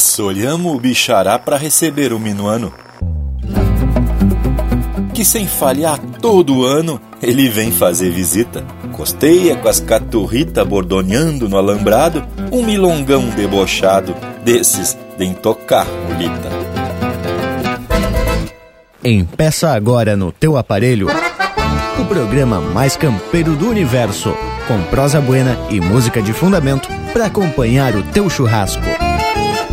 assolhamos o bichará para receber o minuano. Que sem falhar todo ano ele vem fazer visita. Costeia com as caturritas bordoneando no alambrado, um milongão debochado desses de tocar mulita. Empeça agora no teu aparelho o programa mais campeiro do universo, com prosa buena e música de fundamento para acompanhar o teu churrasco.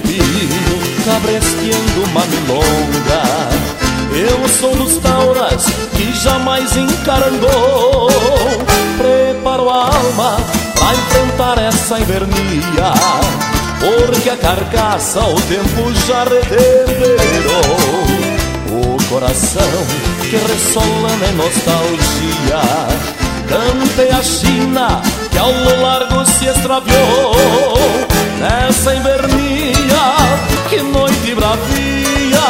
Pio, cabresqueando uma milonga. Eu sou dos tauras que jamais encarandou. Preparo a alma pra enfrentar essa invernia Porque a carcaça o tempo já reverberou. O coração que ressola em nostalgia Cante a China que ao largo se extraviou Nessa invernia, que noite bravia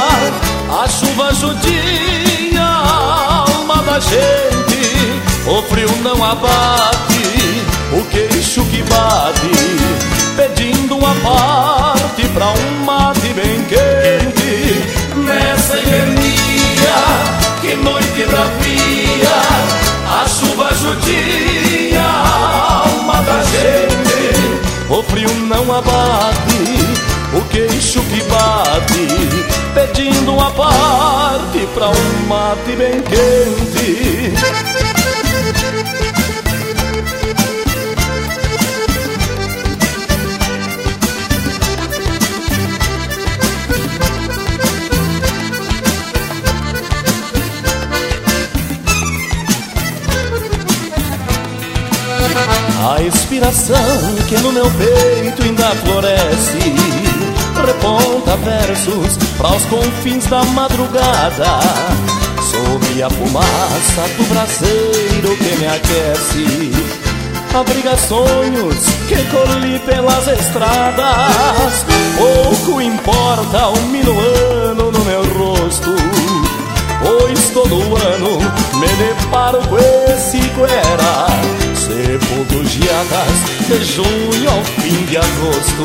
A chuva judia alma da gente O frio não abate, o queixo que bate Pedindo uma parte pra um mate bem quente. Nessa invernia, que noite bravia a chuva judia O frio não abate O queixo que bate Pedindo uma parte Pra um mate bem quente A inspiração que no meu peito ainda floresce Reponta versos para os confins da madrugada. Sob a fumaça do braseiro que me aquece Abriga sonhos que colhi pelas estradas. Pouco importa o minuano no meu rosto Pois todo ano me deparo com esse guera Sepultugiadas de junho ao fim de agosto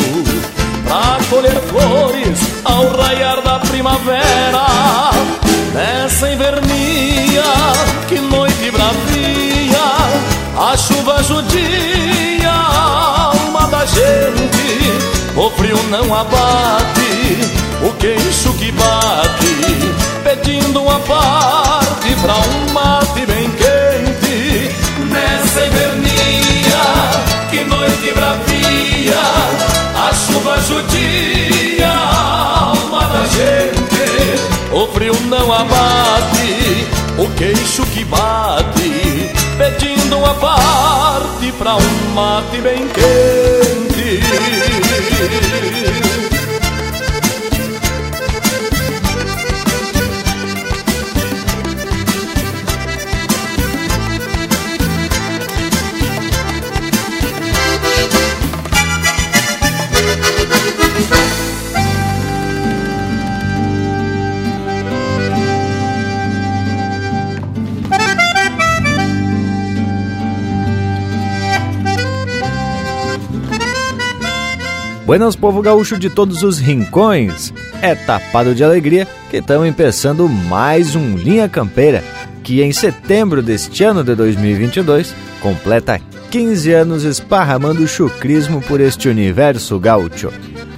Pra colher flores ao raiar da primavera Nessa invernia, que noite bravia A chuva judia a alma da gente O frio não abate, o queixo que bate abate, o queixo que bate Pedindo uma parte pra um mate bem quente Buenas, povo gaúcho de todos os rincões. É tapado de alegria que estamos começando mais um Linha Campeira, que em setembro deste ano de 2022 completa 15 anos esparramando chucrismo por este universo gaúcho.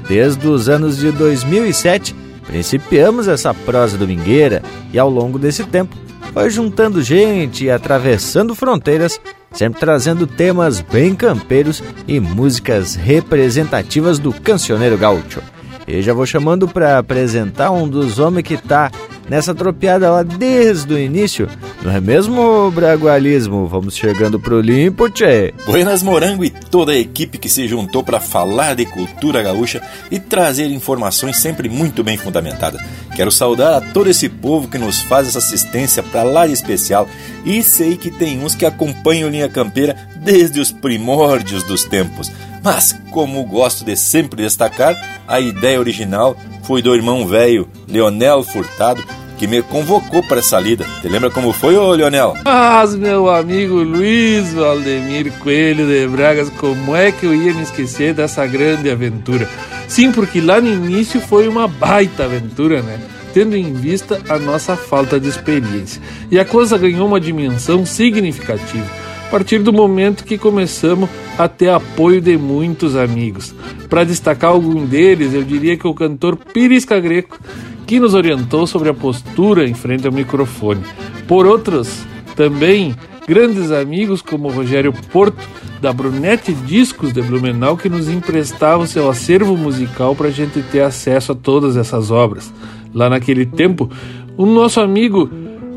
Desde os anos de 2007, principiamos essa prosa domingueira e ao longo desse tempo foi juntando gente e atravessando fronteiras sempre trazendo temas bem campeiros e músicas representativas do cancioneiro gaúcho. E já vou chamando para apresentar um dos homens que tá nessa tropiada lá desde o início. Não é mesmo, Bragualismo? Vamos chegando pro limpo, tchê. Buenas Morango e toda a equipe que se juntou para falar de cultura gaúcha e trazer informações sempre muito bem fundamentadas. Quero saudar a todo esse povo que nos faz essa assistência para lá de especial e sei que tem uns que acompanham Linha Campeira desde os primórdios dos tempos. Mas, como gosto de sempre destacar, a ideia original foi do irmão velho Leonel Furtado, que me convocou para essa lida. Te lembra como foi, ô Leonel? Mas, meu amigo Luiz Valdemir Coelho de Bragas, como é que eu ia me esquecer dessa grande aventura? Sim, porque lá no início foi uma baita aventura, né? Tendo em vista a nossa falta de experiência. E a coisa ganhou uma dimensão significativa partir do momento que começamos a ter apoio de muitos amigos. Para destacar algum deles, eu diria que o cantor Pirisca Greco, que nos orientou sobre a postura em frente ao microfone. Por outros, também grandes amigos como Rogério Porto, da Brunete Discos de Blumenau, que nos emprestava seu acervo musical para a gente ter acesso a todas essas obras. Lá naquele tempo, o nosso amigo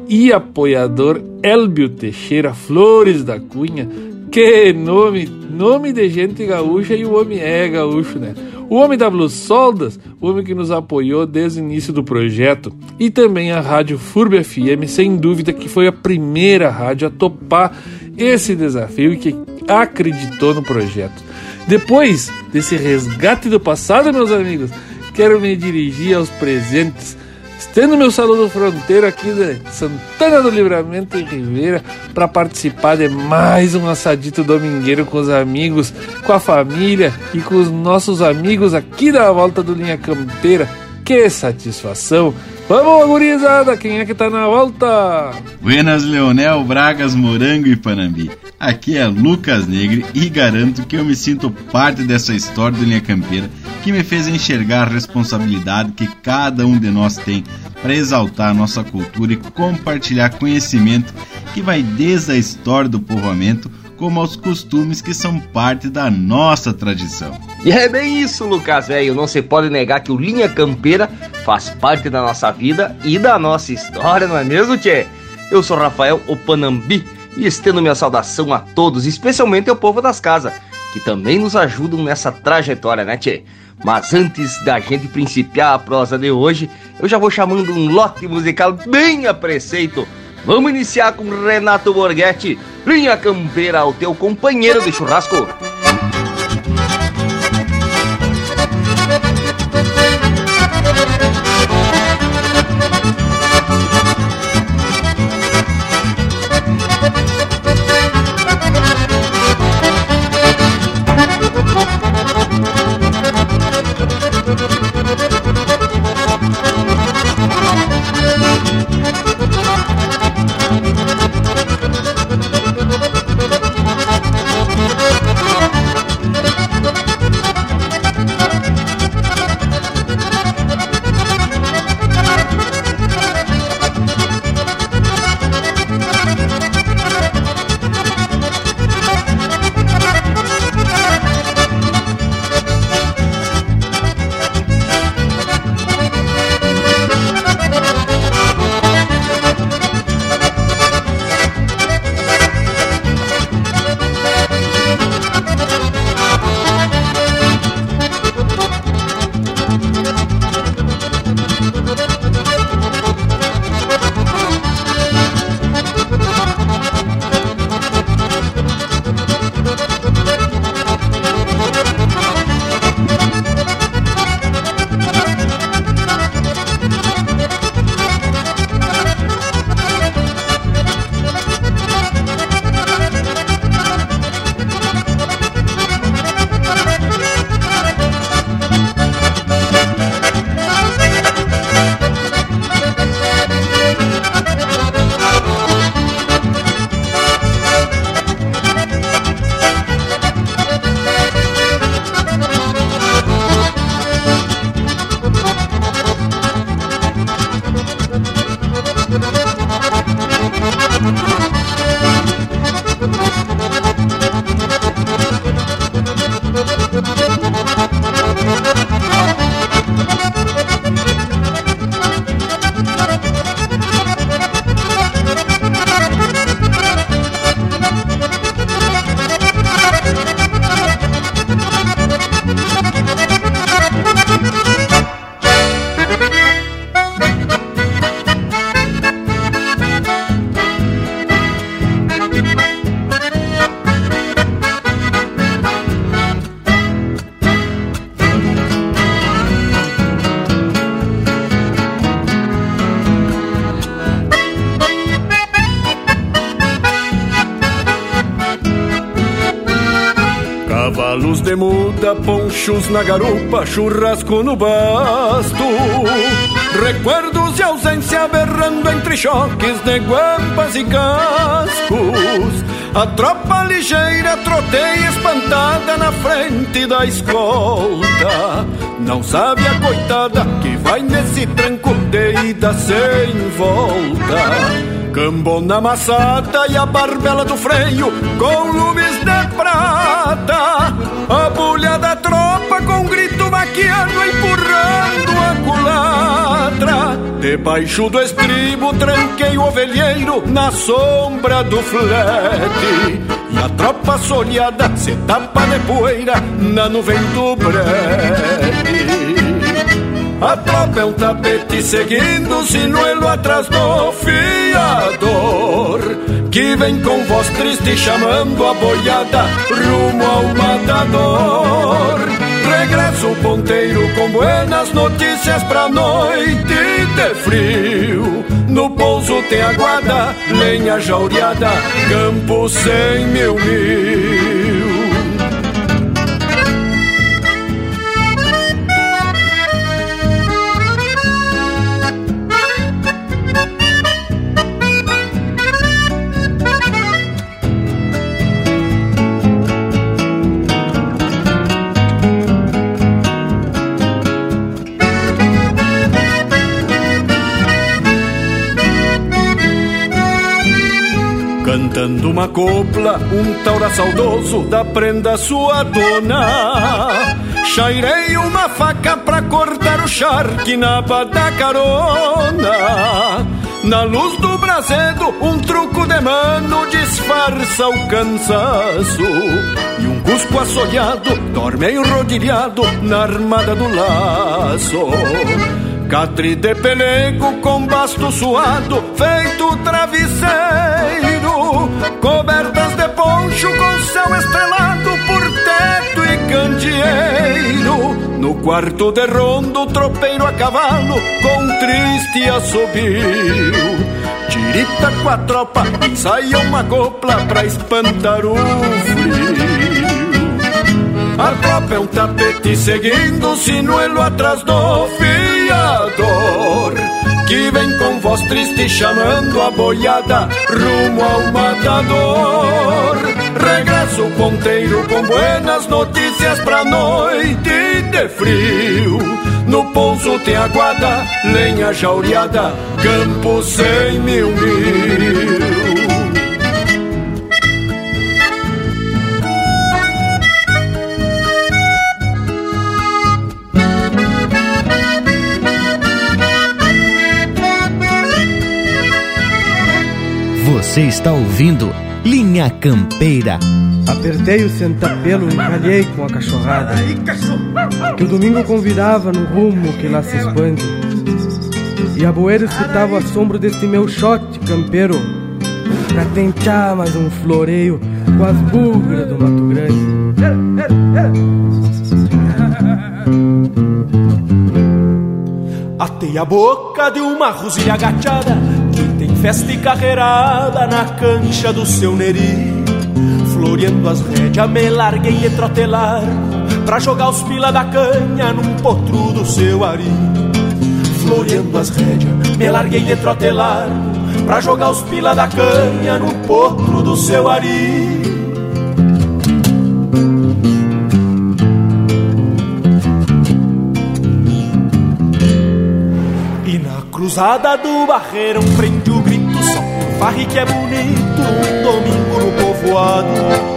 e apoiador Elbio Teixeira Flores da Cunha. Que nome! Nome de gente gaúcha e o homem é gaúcho, né? O homem da Blue Soldas, o homem que nos apoiou desde o início do projeto, e também a Rádio FURB FM, sem dúvida que foi a primeira rádio a topar esse desafio e que acreditou no projeto. Depois desse resgate do passado, meus amigos, quero me dirigir aos presentes Estendo meu saludo fronteiro aqui de Santana do Livramento em Ribeira para participar de mais um assadito domingueiro com os amigos, com a família e com os nossos amigos aqui da volta do Linha Campeira. Que satisfação! Vamos, gurizada, quem é que tá na volta? Buenas, Leonel, Bragas, Morango e Panambi. Aqui é Lucas Negre e garanto que eu me sinto parte dessa história do Linha Campeira que me fez enxergar a responsabilidade que cada um de nós tem para exaltar nossa cultura e compartilhar conhecimento que vai desde a história do povoamento como aos costumes que são parte da nossa tradição. E é bem isso, Lucas, velho. Não se pode negar que o Linha Campeira faz parte da nossa vida e da nossa história, não é mesmo, Tchê? Eu sou Rafael Opanambi e estendo minha saudação a todos, especialmente ao povo das casas, que também nos ajudam nessa trajetória, né, Tchê? Mas antes da gente principiar a prosa de hoje, eu já vou chamando um lote musical bem a preceito. Vamos iniciar com Renato Borghetti, linha campeira ao teu companheiro de churrasco. Luz de muda, ponchos na garupa, churrasco no basto. Recuerdos de ausência berrando entre choques de guampas e cascos. A tropa ligeira troteia espantada na frente da escolta. Não sabe a coitada que vai nesse tranco de ida sem volta. Cambona amassada e a barbela do freio com lumes de prata. A bulha da tropa com grito vaquiano empurrando a culatra. Debaixo do estribo tranquei o ovelheiro na sombra do flete. E a tropa soleada se tapa de poeira na nuvem do brete. A tropa é um tapete seguindo sinuelo atrás do fiador Que vem com voz triste chamando a boiada rumo ao matador. Regressa o ponteiro com buenas notícias pra noite de frio. No pouso tem aguada, lenha jaureada, campo sem mil mil Cantando uma copla, um taura saudoso da prenda sua dona. Chairei uma faca pra cortar o charque na da carona. Na luz do brasedo, um truco de mano disfarça o cansaço. E um cusco assolhado dorme enrodilhado na armada do laço. Catre de pelego com basto suado, feito travesseiro, cobertas de poncho com céu estrelado por teto e candeeiro. No quarto de rondo, tropeiro a cavalo com triste assobio. Tirita com a tropa, saia uma copla pra espantar o frio. A tropa é um tapete seguindo o sinuelo atrás do fiador Que vem voz triste chamando a boiada rumo ao matador. Regressa o ponteiro com buenas notícias pra noite de frio. No pouso tem aguada, lenha jaureada, campo sem mil mil Você está ouvindo Linha Campeira. Apertei o sentapelo e calhei com a cachorrada. Que o domingo convidava no rumo que lá se expande. E a boeira escutava o assombro deste meu shot campeiro. Pra tentar mais um floreio com as bugras do Mato Grande. Atei a boca de uma rosilha agachada festa e carreirada na cancha do seu neri. Floreando as rédeas, me larguei e trotelar Pra jogar os pila da canha num potro do seu ari. Floreando as rédeas, me larguei de trotelar Pra jogar os pila da canha num potro do seu ari. E na cruzada do barreiro, um Farre que é bonito, um domingo no povoado.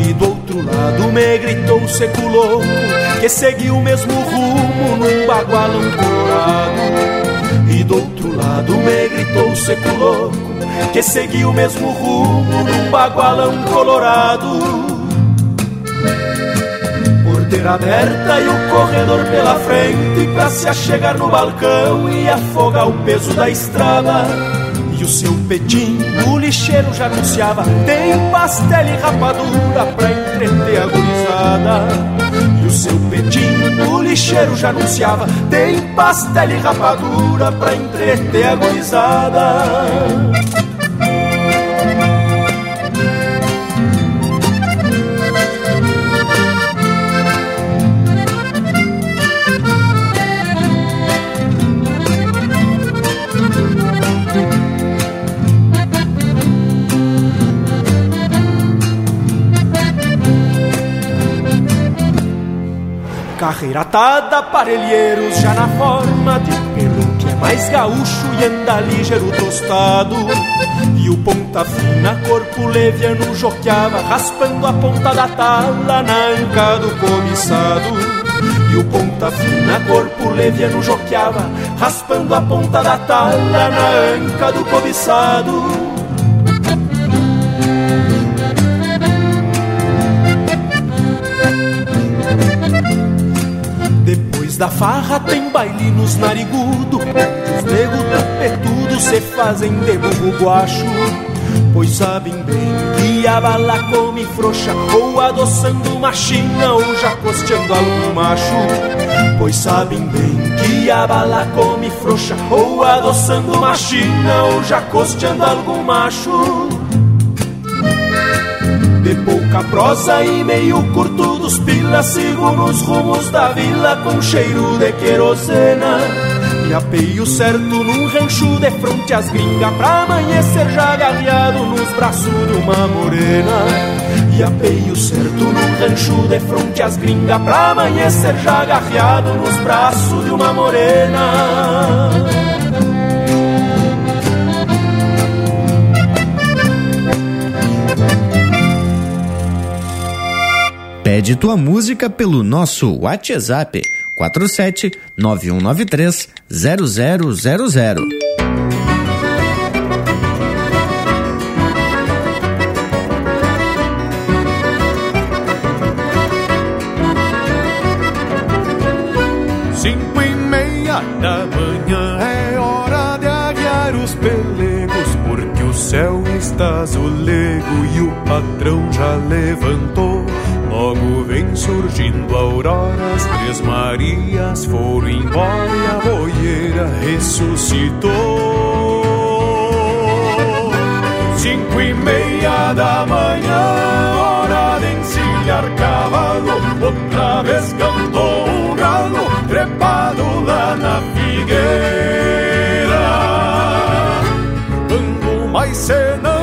E do outro lado me gritou o seco louco, que seguiu o mesmo rumo num bagualão colorado. E do outro lado me gritou o seco louco, que seguiu o mesmo rumo num bagualão colorado. Porteira aberta e o corredor pela frente pra se achegar no balcão e afogar o peso da estrada. E o seu petinho, o lixeiro já anunciava. Tem pastel e rapadura pra entreter a gurizada. E o seu petinho, o lixeiro já anunciava. Tem pastel e rapadura pra entreter a gurizada carreira atada, parelheiros já na forma de pelo que é mais gaúcho e anda ligeiro tostado. E o ponta fina, corpo leviano, joqueava, raspando a ponta da tala na anca do cobiçado. E o ponta fina, corpo leviano, joqueava, raspando a ponta da tala na anca do cobiçado. Da farra tem baile nos narigudo Os nego tapetudo se fazem de burro guacho. Pois sabem bem que a bala come frouxa Ou adoçando uma china ou já costeando algum macho. Pois sabem bem que a bala come frouxa Ou adoçando uma china ou já costeando algum macho de pouca prosa e meio curto dos pilas Sigo nos rumos da vila com cheiro de querosena. E apeio certo num rancho de fronte às gringas Pra amanhecer já agarreado nos braços de uma morena. E apeio certo num rancho de fronte às gringas Pra amanhecer já agarreado nos braços de uma morena Pede tua música pelo nosso WhatsApp 47 9193 0000. Cinco e meia da manhã é hora de aguiar os pelegos, porque o céu está azulego e o patrão já levantou Logo vem surgindo a aurora, as três Marias foram embora e a boieira ressuscitou. Cinco e meia da manhã, hora de encilhar cavalo, outra vez cantou o galo, trepado lá na figueira. Quando mais senão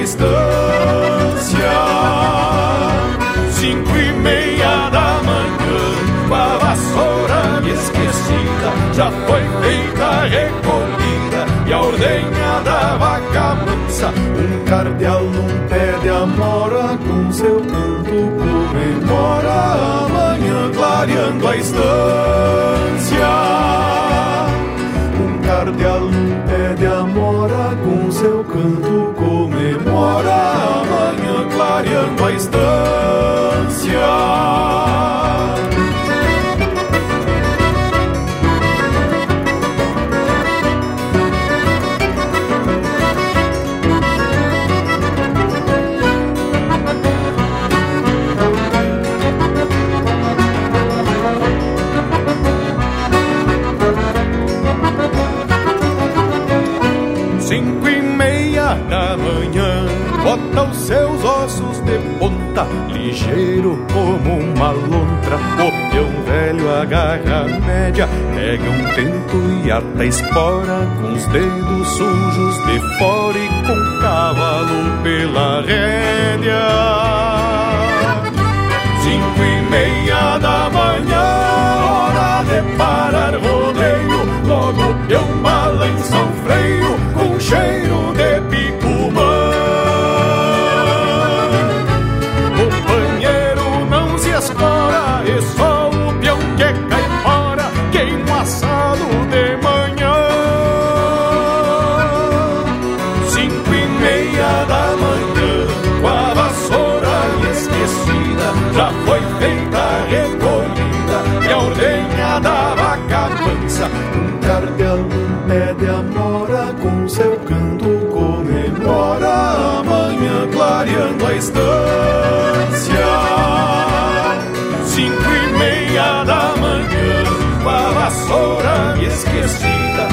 estância. Cinco e meia da manhã, com a vassoura esquecida, já foi feita a recolhida e a ordenha da vaca mansa. Um cardeal num pé de amora, com seu canto comemora amanhã clareando a estância. Um cardeal num pé de amora com seu canto comemora amanhã clareando a estância. Ligeiro como uma lontra. O peão velho agarra a média, pega um tento e ata espora, com os dedos sujos de fora e com o cavalo pela rédea. Cinco e meia da manhã, hora de parar rodeio, logo peão balança o freio, com cheiro de picumã. A estância Cinco e meia da manhã a vassoura esquecida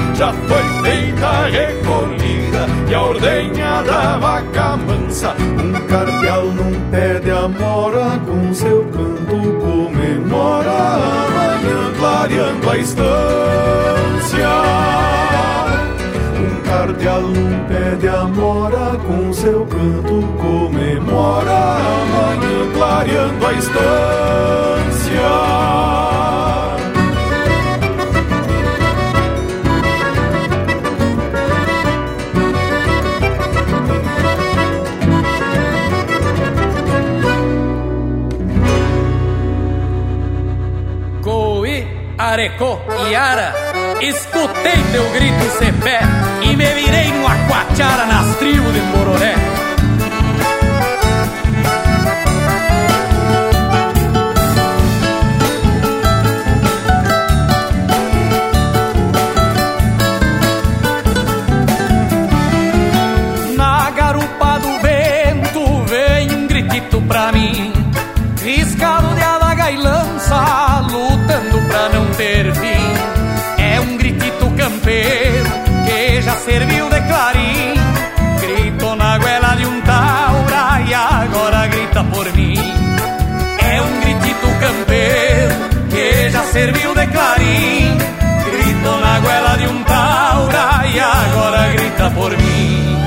peita recolhida e a ordenha da vaca mansa. Um cardeal num pé de amora com seu canto comemora a manhã clareando a estância. Um cardeal num pé de amora com seu canto comemora a manhã clareando a estância. Arecó e Ara, escutei teu grito cepé e me virei numa quachara nas tribos de Bororé. Por mim.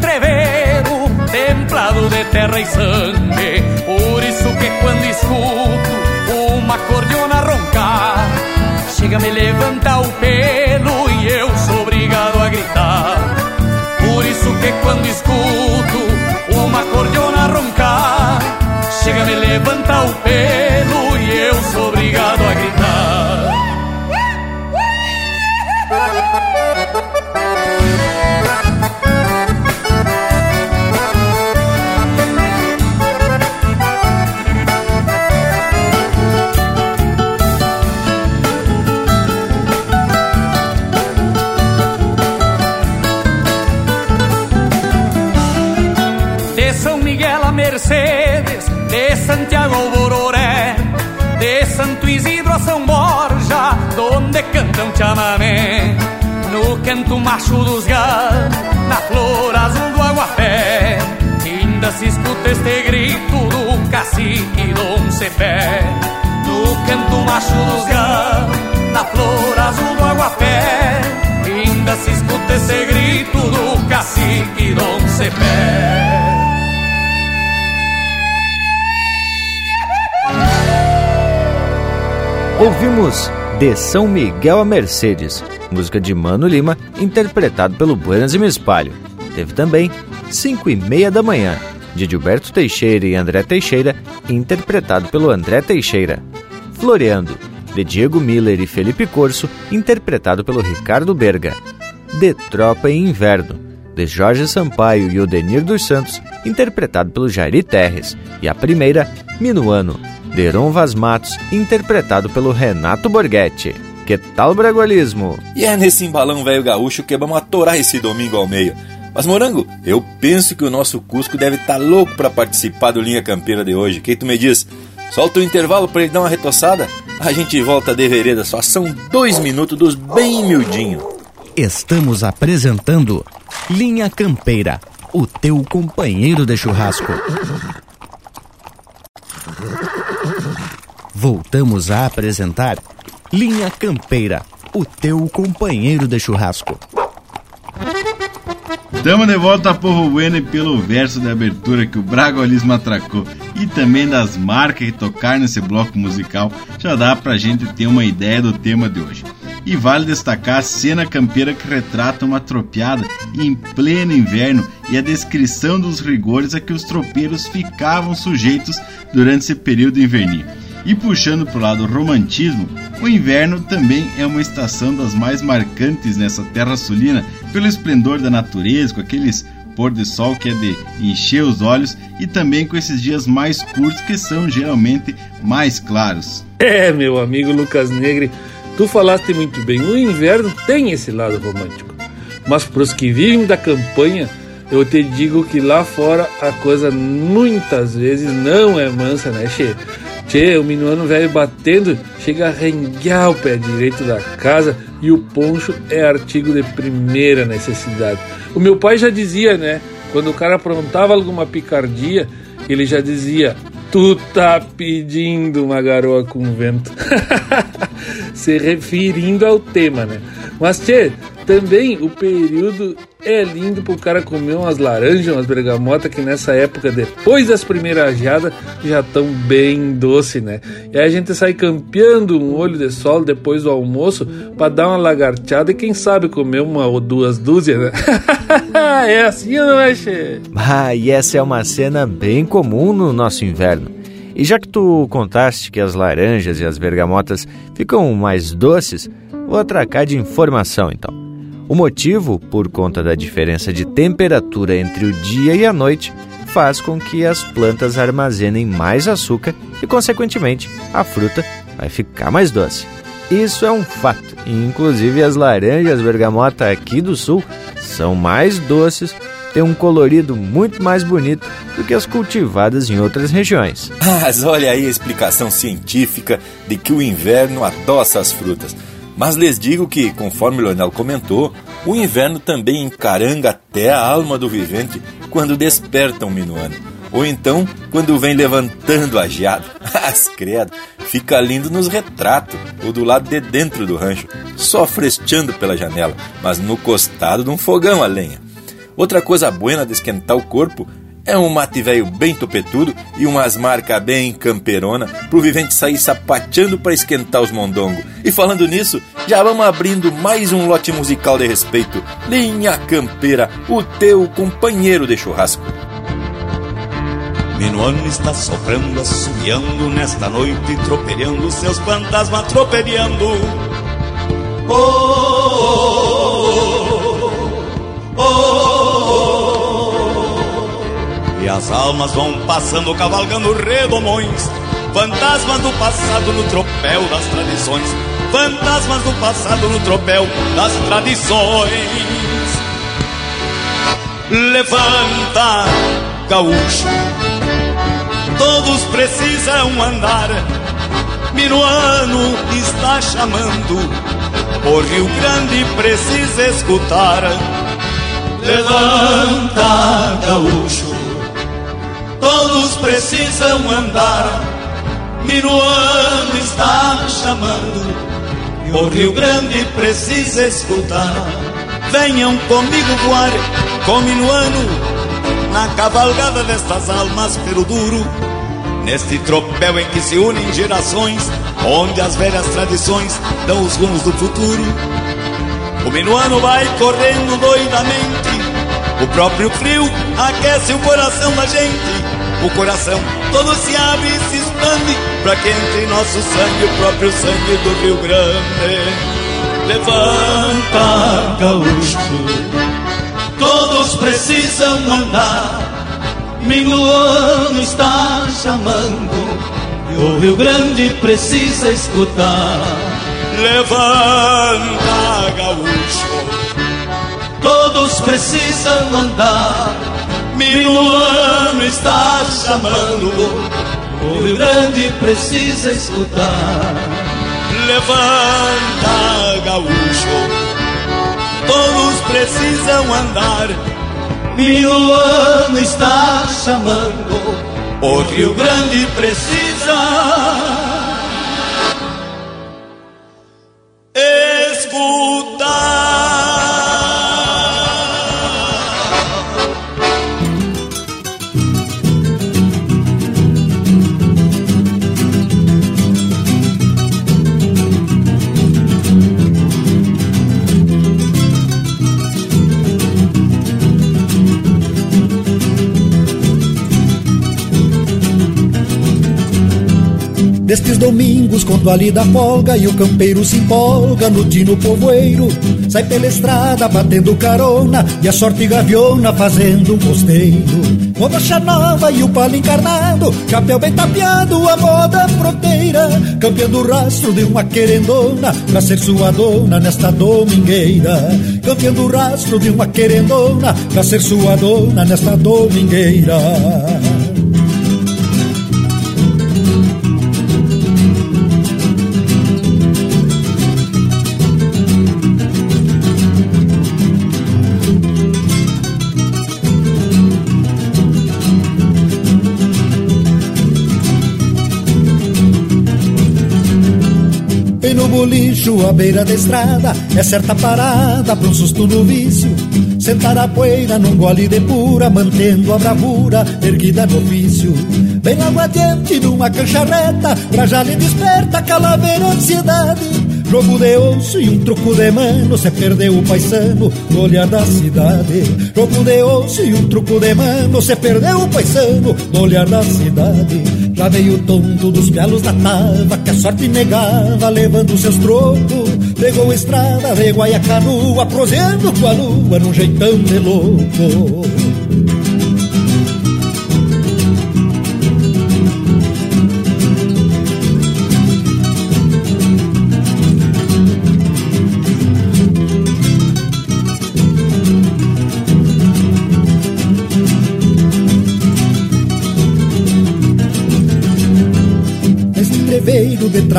Entreveiro, templado de terra e sangue. Por isso que quando escuto uma cordiona roncar, chega me levantar o pelo e eu sou obrigado a gritar. Por isso que quando escuto uma cordiona roncar, chega me levantar o pelo e eu sou obrigado a gritar. Chamamé. No canto macho dos galos, na flor azul do aguapé, ainda se escuta este grito do cacique Dom Cepé. No canto macho dos galos, na flor azul do aguapé, ainda se escuta esse grito do cacique Dom Cepé. Ouvimos De São Miguel a Mercedes, música de Mano Lima, interpretado pelo Buenas e Me Espalho. Teve também Cinco e Meia da Manhã, de Gilberto Teixeira e André Teixeira, interpretado pelo André Teixeira. Floreando, de Diego Miller e Felipe Corso, interpretado pelo Ricardo Berga. De Tropa em Inverno, de Jorge Sampaio e Odenir dos Santos, interpretado pelo Jairi Terres. E a primeira, Minuano, de Heron Vaz Matos, interpretado pelo Renato Borghetti. Que tal bragualismo? E é nesse embalão velho gaúcho que vamos atorar esse domingo ao meio. Mas, Morango, eu penso que o nosso Cusco deve estar tá louco para participar do Linha Campeira de hoje. Quem tu me diz? Solta o intervalo para ele dar uma retoçada? A gente volta de vereda, só são dois minutos dos bem miudinho. Estamos apresentando Linha Campeira, o teu companheiro de churrasco. Voltamos a apresentar Linha Campeira, o teu companheiro de churrasco. Tamo de volta a Povo Bueno pelo verso de abertura que o Bragolismo atracou e também das marcas que tocaram nesse bloco musical, já dá pra gente ter uma ideia do tema de hoje. E vale destacar a cena campeira que retrata uma tropiada em pleno inverno e a descrição dos rigores a que os tropeiros ficavam sujeitos durante esse período invernil. E puxando para o lado romantismo, o inverno também é uma estação das mais marcantes nessa terra sulina, pelo esplendor da natureza, com aqueles pôr de sol que é de encher os olhos e também com esses dias mais curtos que são geralmente mais claros. É, meu amigo Lucas Negre, tu falaste muito bem. O inverno tem esse lado romântico, mas para os que vivem da campanha, eu te digo que lá fora a coisa muitas vezes não é mansa, né, Che? Che, o minuano velho batendo chega a renguear o pé direito da casa e o poncho é artigo de primeira necessidade. O meu pai já dizia, né? Quando o cara aprontava alguma picardia, ele já dizia: Tu tá pedindo uma garoa com vento. Se referindo ao tema, né? Mas, tchê, também o período é lindo pro cara comer umas laranjas, umas bergamotas que nessa época, depois das primeiras geadas, já estão bem doce, né? E aí a gente sai campeando um olho de sol depois do almoço para dar uma lagarteada e quem sabe comer uma ou duas dúzias, né? é assim, não é, che? Ah, e essa é uma cena bem comum no nosso inverno. E já que tu contaste que as laranjas e as bergamotas ficam mais doces, vou atracar de informação então. O motivo, por conta da diferença de temperatura entre o dia e a noite, faz com que as plantas armazenem mais açúcar e, consequentemente, a fruta vai ficar mais doce. Isso é um fato, inclusive as laranjas bergamota aqui do sul são mais doces, têm um colorido muito mais bonito do que as cultivadas em outras regiões. Mas olha aí a explicação científica de que o inverno adoça as frutas. Mas lhes digo que, conforme Leonel comentou, o inverno também encaranga até a alma do vivente quando desperta um minuano. Ou então, quando vem levantando a geada. As credo, fica lindo nos retratos, ou do lado de dentro do rancho, só fresteando pela janela, mas no costado de um fogão a lenha. Outra coisa boa de esquentar o corpo é um mate velho bem topetudo e umas marcas bem camperona pro vivente sair sapateando para esquentar os mondongos. E falando nisso, já vamos abrindo mais um lote musical de respeito. Linha Campeira, o teu companheiro de churrasco. Minuano está soprando, assobiando nesta noite, tropelhando seus fantasmas, tropelhando. Oh, oh, as almas vão passando, cavalgando redomões, fantasmas do passado no tropel das tradições, fantasmas do passado no tropel das tradições. Levanta, gaúcho todos precisam andar. Minuano está chamando, o Rio Grande precisa escutar. Levanta, gaúcho, todos precisam andar. Minuano está chamando, o Rio Grande precisa escutar. Venham comigo voar com Minuano na cavalgada destas almas pelo duro, neste tropel em que se unem gerações, onde as velhas tradições dão os rumos do futuro. O minuano vai correndo doidamente, o próprio frio aquece o coração da gente. O coração todo se abre e se expande, para que entre nosso sangue o próprio sangue do Rio Grande. Levanta, gaúcho todos precisam andar. Minuano está chamando, e o Rio Grande precisa escutar. Levanta, gaúcho, todos precisam andar. Minuano está chamando, o Rio Grande precisa escutar. Levanta, gaúcho todos precisam andar. Minuano está chamando, o Rio Grande precisa domingos, quando ali da folga e o campeiro se empolga no tino povoeiro, sai pela estrada batendo carona e a sorte gaviona fazendo um costeiro. Com a nova e o palo encarnado, chapéu bem tapeado, a moda fronteira, campeando o rastro de uma querendona pra ser sua dona nesta domingueira. Campeando o rastro de uma querendona pra ser sua dona nesta domingueira. À beira da estrada É certa parada pra um susto no vício. Sentar a poeira num gole de pura Mantendo a bravura erguida no ofício. Bem logo adiante numa cancha reta Pra já lhe desperta calaveira ansiedade Jogo de osso e um truco de mano Cê perdeu o paisano no olhar da cidade. Jogo de osso e um truco de mano Cê perdeu o paisano no olhar da cidade. Já veio tonto dos pelos da tava Que a sorte negava levando seus trocos. Pegou estrada de Guaiacanu Aprosendo com a lua num jeitão de louco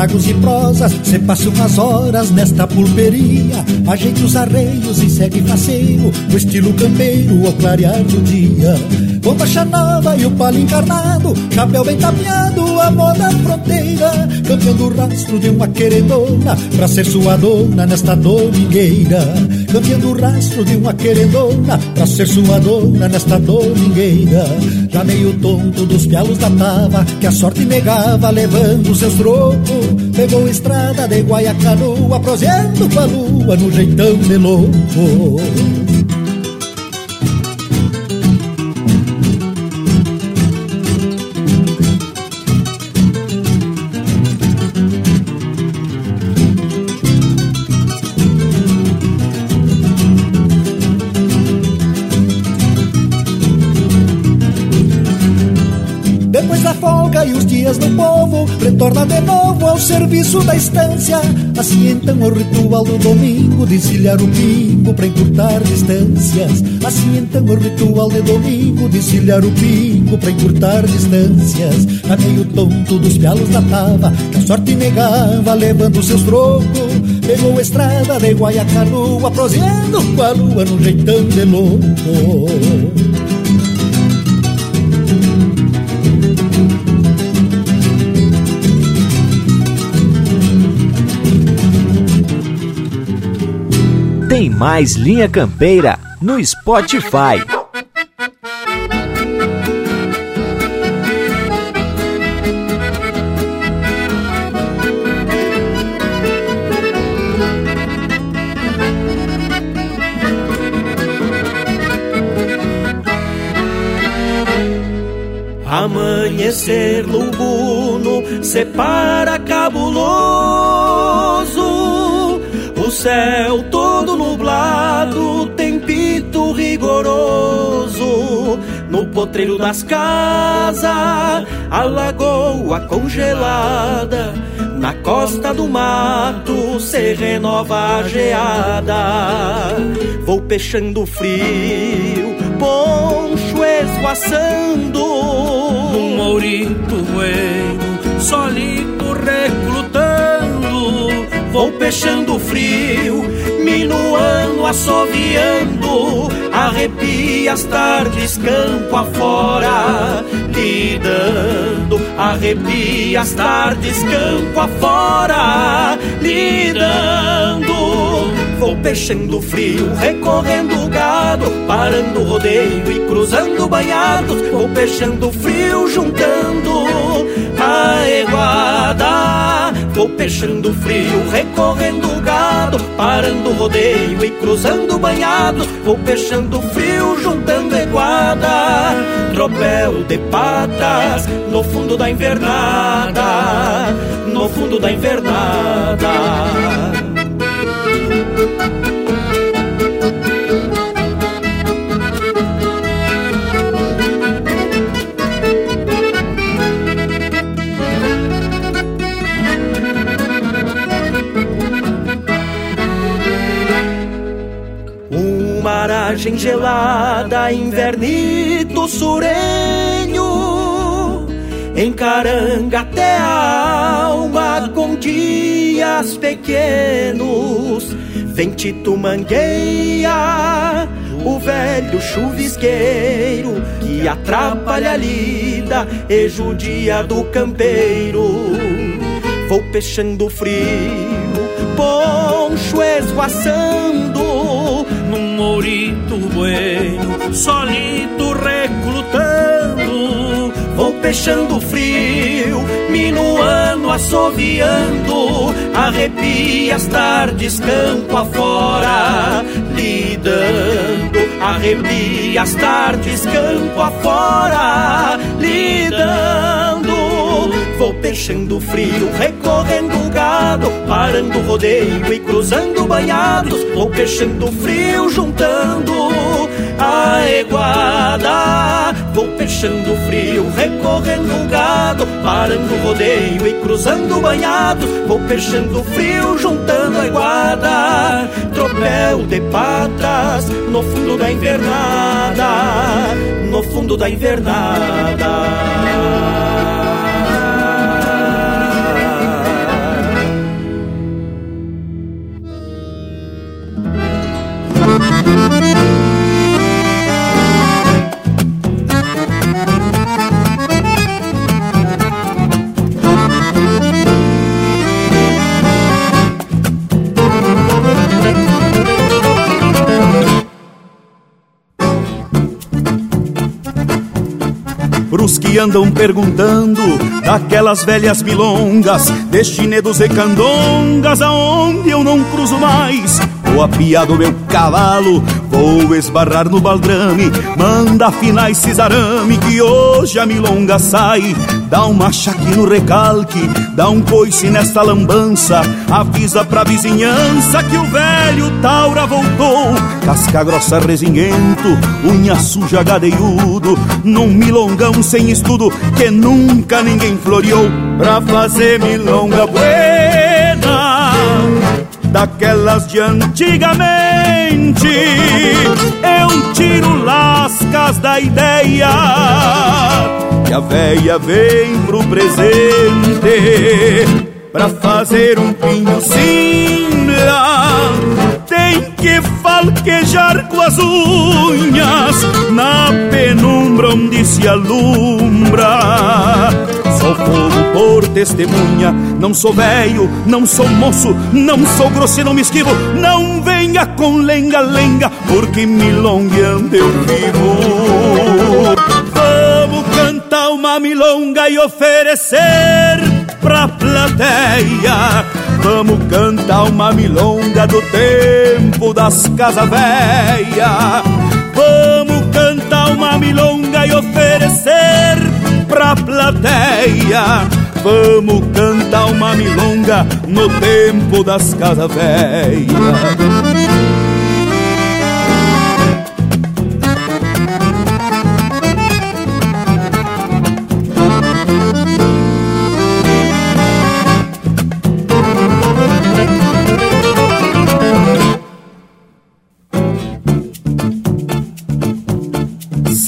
tragos e prosas, cê passa umas horas nesta pulperia, ajeita os arreios e segue passeio, no estilo campeiro ao clarear do dia. Bomba nova e o palo encarnado, chapéu bem tapeado, a moda fronteira, campeando o rastro de uma querendona, pra ser sua dona nesta domingueira. Campeando o rastro de uma querendona, pra ser sua dona nesta domingueira. Já meio tonto dos pialos da tava, que a sorte negava, levando seus trocos. Pegou estrada de Guaiacanu, aprosendo com a lua no jeitão de louco. Serviço da estância. Assim então o ritual do domingo de encilhar o pingo para encurtar distâncias. Assim então o ritual de domingo de encilhar o pingo para encurtar distâncias. A meio tonto dos pialos da tava, que a sorte negava levando seus trocos. Pegou a estrada de Guaiacanu, aprosiando com a lua num jeitão de louco. Tem mais Linha Campeira no Spotify. Amanhecer lubuno separa cabuloso Potreiro das casas, a lagoa congelada. Na costa do mato se renova a geada. Vou peixando frio, poncho esvoaçando. Um mourito bueno, solito recrutando Vou peixando frio, minuano, assoviando, arrepia as tardes campo afora, lidando, arrepia as tardes campo afora, lidando. Vou peixando frio, recorrendo gado, parando o rodeio e cruzando banhados. Vou peixando frio, juntando a eguada. Peixando frio, recorrendo gado, parando o rodeio e cruzando banhados. Vou peixando frio, juntando eguada. tropel de patas no fundo da invernada, no fundo da invernada. Maragem gelada, invernito surenho, encaranga até a alma com dias pequenos, ventito mangueia, o velho chuvisqueiro que atrapalha a lida e judia do campeiro. Vou peixando frio, poncho esvoaçando morito bueno, solito recrutando. Vou peixando frio, minuano assoviando, arrepia as tardes campo afora, lidando. Arrepia as tardes campo afora, lidando. Vou peixando frio, recorrendo gado, parando rodeio e cruzando banhados. Vou peixando frio, juntando a. Vou peixando frio, recorrendo gado, parando rodeio e cruzando banhados. Vou peixando frio, juntando a eguada. Tropel de patas no fundo da invernada, no fundo da invernada. Pros que andam perguntando daquelas velhas milongas, destinedos e candongas, aonde eu não cruzo mais. Vou apiar do meu cavalo, vou esbarrar no baldrame, manda afinar esse arame que hoje a milonga sai. Dá um machaque no recalque, dá um coice nesta lambança, avisa pra vizinhança que o velho Taura voltou. Casca grossa resinguento, unha suja gadeiudo, num milongão sem estudo que nunca ninguém floreou. Pra fazer milonga daquelas de antigamente. Eu tiro lascas da ideia que a véia vem pro presente pra fazer um pinho simpla. Tem que falquejar com as unhas na penumbra onde se alumbra sou fogo por testemunha. Não sou velho, não sou moço, não sou grosseiro, não me esquivo. Não venha com lenga-lenga, porque milongueando eu vivo. Vamos cantar uma milonga e oferecer pra plateia. Vamos cantar uma milonga do tempo das casas velhas. Vamos cantar uma milonga e oferecer pra plateia. Vamos cantar uma milonga no tempo das casas velhas.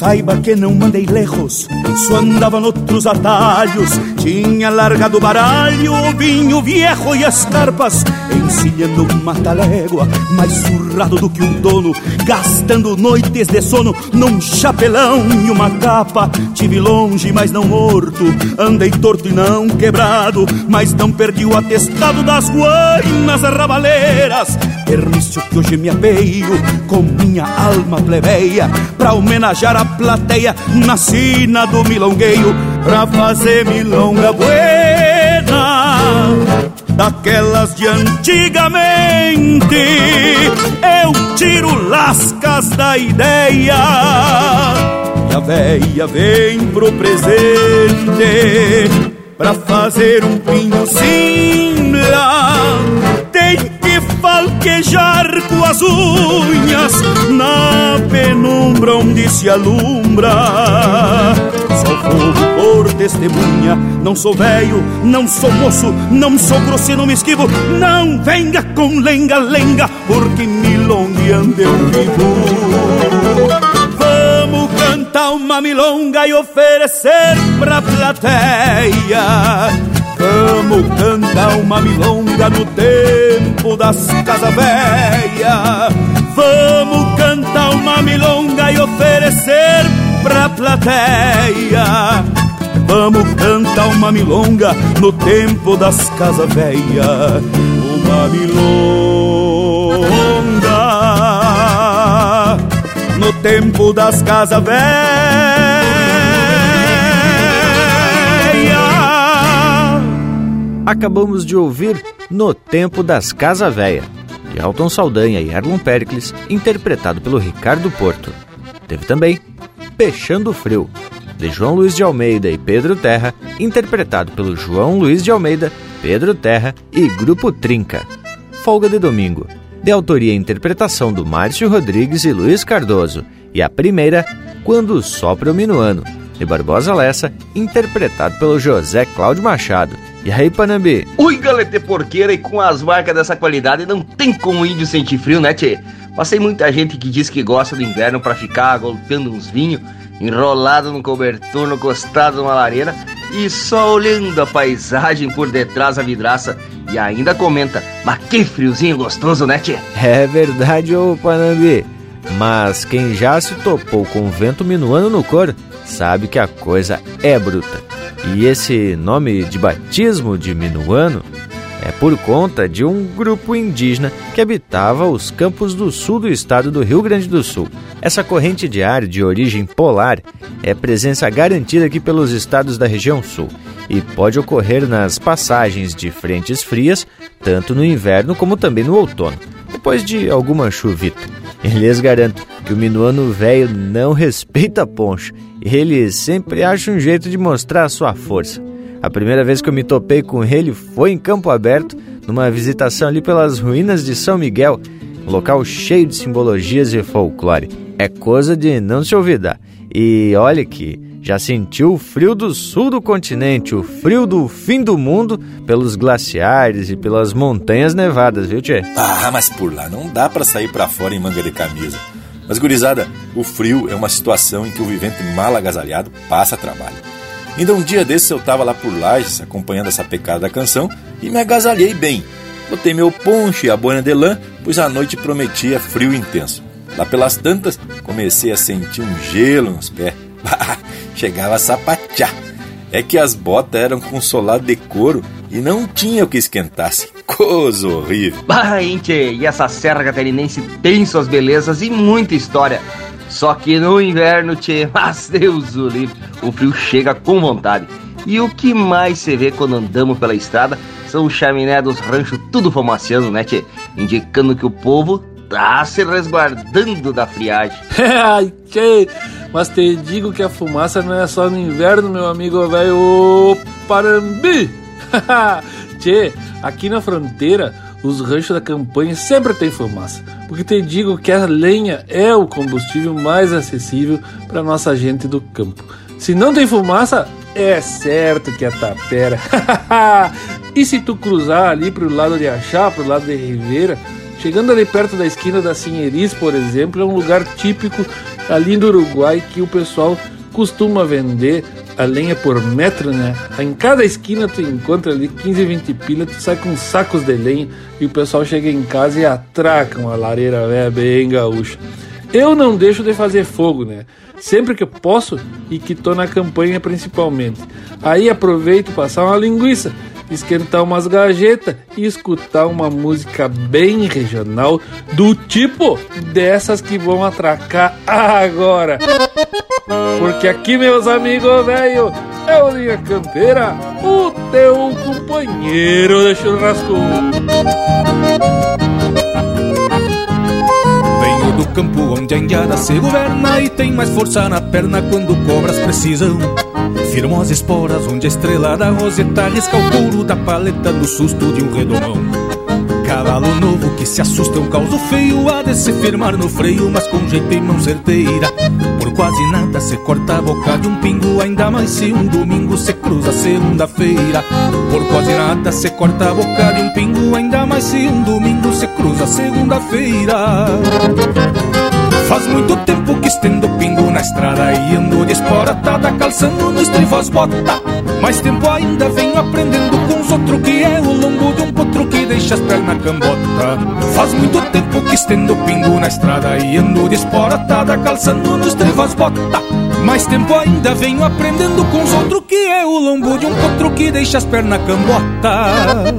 Saiba que não mandei lejos, só andava noutros atalhos. Tinha largado o baralho, o vinho viejo e as carpas, encilhando uma talégua, mais surrado do que um dono, gastando noites de sono num chapelão e uma capa. Tive longe, mas não morto, andei torto e não quebrado, mas não perdi o atestado das guainas rabaleiras. Pernício que hoje me apeio com minha alma plebeia, pra homenagear a plateia na sina do milongueio pra fazer milonga buena daquelas de antigamente. Eu tiro lascas da ideia minha véia vem pro presente Pra fazer um pinho que falquejar com as unhas Na penumbra onde se alumbra. Só fogo por testemunha Não sou velho, não sou moço Não sou grosseiro, me esquivo. Não venga com lenga-lenga Porque milongueando eu vivo. Cantar uma milonga e oferecer pra plateia. Vamos cantar uma milonga no tempo das casas velhas. Vamos cantar uma milonga e oferecer pra plateia. Vamos cantar uma milonga no tempo das casas velhas. Uma milonga no tempo das casas velhas. Acabamos de ouvir No Tempo das Casa Véia, de Alton Saldanha e Erlon Pericles, interpretado pelo Ricardo Porto. Teve também Peixando Frio, de João Luiz de Almeida e Pedro Terra, interpretado pelo João Luiz de Almeida, Pedro Terra e Grupo Trinca. Folga de Domingo, de autoria e interpretação do Márcio Rodrigues e Luiz Cardoso, e a primeira, Quando Sopra o Minuano, de Barbosa Lessa, interpretado pelo José Cláudio Machado. E aí, Panambi? Ui, galete porqueira, e com as marcas dessa qualidade não tem como índio sentir frio, né, tchê? Passei muita gente que diz que gosta do inverno para ficar golpeando uns vinhos, enrolado no cobertor, no costado de uma lareira e só olhando a paisagem por detrás da vidraça e ainda comenta, mas que friozinho gostoso, né, tchê? É verdade, ô Panambi. Mas quem já se topou com o vento minuano no cor, sabe que a coisa é bruta. E esse nome de batismo de Minuano é por conta de um grupo indígena que habitava os campos do sul do estado do Rio Grande do Sul. Essa corrente de ar de origem polar é presença garantida aqui pelos estados da região sul e pode ocorrer nas passagens de frentes frias, tanto no inverno como também no outono, depois de alguma chuvita. E lhes garanto que o minuano velho não respeita poncho. Ele sempre acha um jeito de mostrar a sua força. A primeira vez que eu me topei com ele foi em Campo Aberto, numa visitação ali pelas ruínas de São Miguel, um local cheio de simbologias e folclore. É coisa de não se olvidar. E olha que já sentiu o frio do sul do continente, o frio do fim do mundo, pelos glaciares e pelas montanhas nevadas, viu, Tchê? Ah, mas por lá não dá para sair para fora em manga de camisa. Mas, gurizada, o frio é uma situação em que o vivente mal agasalhado passa trabalho. Ainda um dia desses eu tava lá por Lages, acompanhando essa pecada da canção, e me agasalhei bem. Botei meu poncho e a boina de lã, pois a noite prometia frio intenso. Lá pelas tantas, comecei a sentir um gelo nos pés. Chegava a sapatear. É que as botas eram com solado de couro e não tinha o que esquentasse. Coisa horrível. Bah, tchê, e essa serra catarinense tem suas belezas e muita história. Só que no inverno, tchê, mas Deus o livre, o frio chega com vontade. E o que mais se vê quando andamos pela estrada são os chaminé dos ranchos tudo fumaciando, né, tchê? Indicando que o povo tá se resguardando da friagem. Ai, tchê, mas te digo que a fumaça não é só no inverno, meu amigo velho Parambi. tchê, aqui na fronteira, os ranchos da campanha sempre tem fumaça. Porque te digo que a lenha é o combustível mais acessível para nossa gente do campo. Se não tem fumaça, é certo que é tapera. e se tu cruzar ali pro lado de Achá, pro lado de Ribeira, chegando ali perto da esquina da Sinheris, por exemplo, é um lugar típico ali do Uruguai que o pessoal costuma vender a lenha por metro, né? Em cada esquina tu encontra ali 15, 20 pilhas, tu sai com sacos de lenha e o pessoal chega em casa e atraca uma lareira velha bem gaúcha. Eu não deixo de fazer fogo, né? Sempre que eu posso e que tô na campanha principalmente. Aí aproveito passar uma linguiça esquentar umas gajetas e escutar uma música bem regional do tipo dessas que vão atracar agora. Porque aqui, meus amigos velho, é o Linha Campeira, o teu companheiro de churrasco. Do campo onde a indiada se governa E tem mais força na perna quando cobras precisam. Firmam as esporas onde a estrela da roseta Risca o couro da paleta no susto de um redomão Cavalo novo que se assusta um causo feio Há de se firmar no freio, mas com jeito e mão certeira. Por quase nada se corta a boca de um pingo Ainda mais se um domingo se cruza segunda-feira. Por quase nada se corta a boca de um pingo Ainda mais se um domingo se cruza segunda-feira. Faz muito tempo que estendo pingo na estrada E ando de esporatada calçando no estrivos bota. Mais tempo ainda venho aprendendo com os outros Que é deixa as pernas cambota. Faz muito tempo que estendo pingo na estrada E ando de esporatada calçando no estrivos bota. Mais tempo ainda venho aprendendo com os outros Que é o lombo de um potro que deixa as pernas cambota.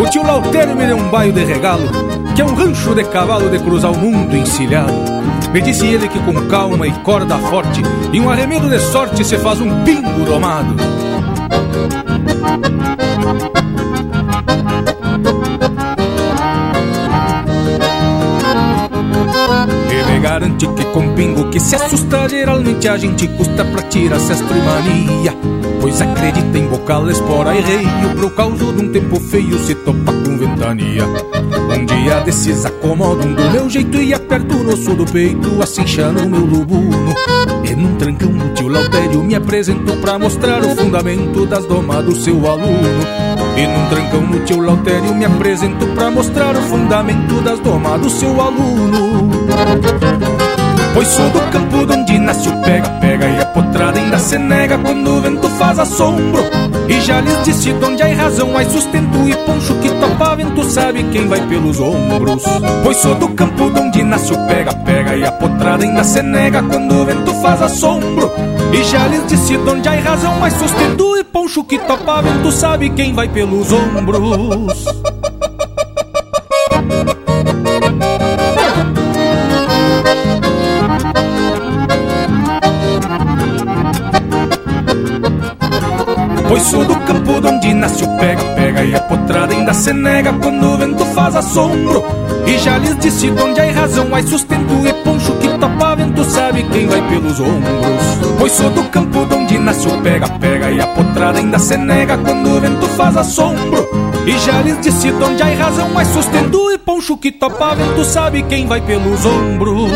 O tio Lautério me deu um baio de regalo Que é um rancho de cavalo de cruzar o mundo encilhado. Me disse ele que com calma e corda forte E um arremedo de sorte se faz um pingo domado Ele garante que com pingo que se assusta Geralmente a gente custa pra tirar cestro e mania Pois acredita em bocal, espora e reio Pro causo de um tempo feio se topa com ventania. Um dia desses acomodam do meu jeito E aperto o osso do peito, assim no meu lubuno E num trancão o tio Lautério me apresentou Pra mostrar o fundamento das domas do seu aluno. E num trancão no tio Lautério me apresentou Pra mostrar o fundamento das domas do seu aluno Pois sou do campo onde nasce o pega-pega E a potrada ainda se nega quando o vento faz assombro. E já lhes disse onde há razão, há sustento E poncho que topa vento sabe quem vai pelos ombros. Pois sou do campo onde nasce o pega-pega E a potrada ainda se nega quando o vento faz assombro. E já lhes disse onde há razão, há sustento E poncho que topa vento sabe quem vai pelos ombros Sou do campo onde nasce o pega-pega E a potrada ainda se nega. Quando o vento faz assombro E já lhes disse onde há razão, há sustento e poncho que topa vento sabe quem vai pelos ombros. Sou do campo onde nasce o pega-pega E a potrada ainda se nega. Quando o vento faz assombro E já lhes disse onde há razão, há sustento e poncho que topa vento sabe quem vai pelos ombros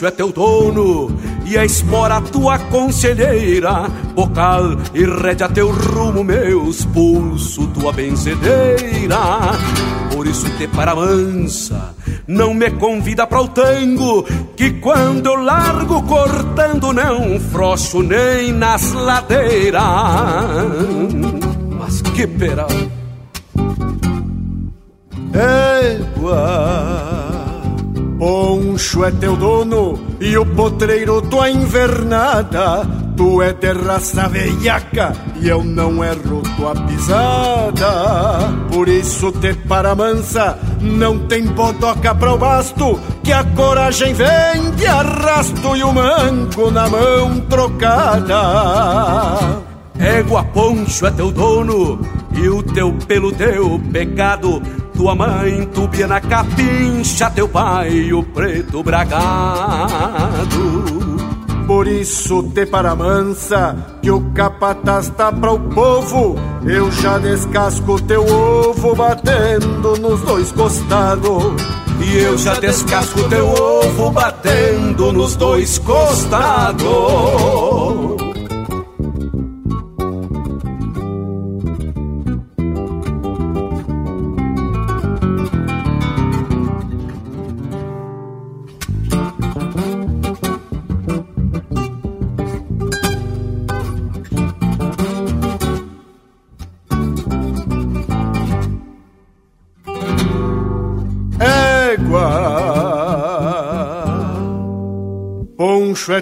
É teu dono e a espora tua conselheira. Bocal e rédea teu rumo, meus pulso, tua benzedeira. Por isso te para mansa, não me convida para o tango, que quando eu largo cortando não frocho nem nas ladeiras. Mas que peral! Égua, Poncho é teu dono e o potreiro tua invernada. Tu é de raça veiaca e eu não erro tua pisada. Por isso te para mansa, não tem bodoca pra o basto. Que a coragem vem de arrasto e o manco na mão trocada. Égua Poncho é teu dono e o teu pelo teu pecado. Tua mãe, tubiana capincha, teu pai, o preto bragado. Por isso te para mansa, que o capataz tá para o povo. Eu já descasco teu ovo batendo nos dois costados. E eu já descasco teu ovo batendo nos dois costados.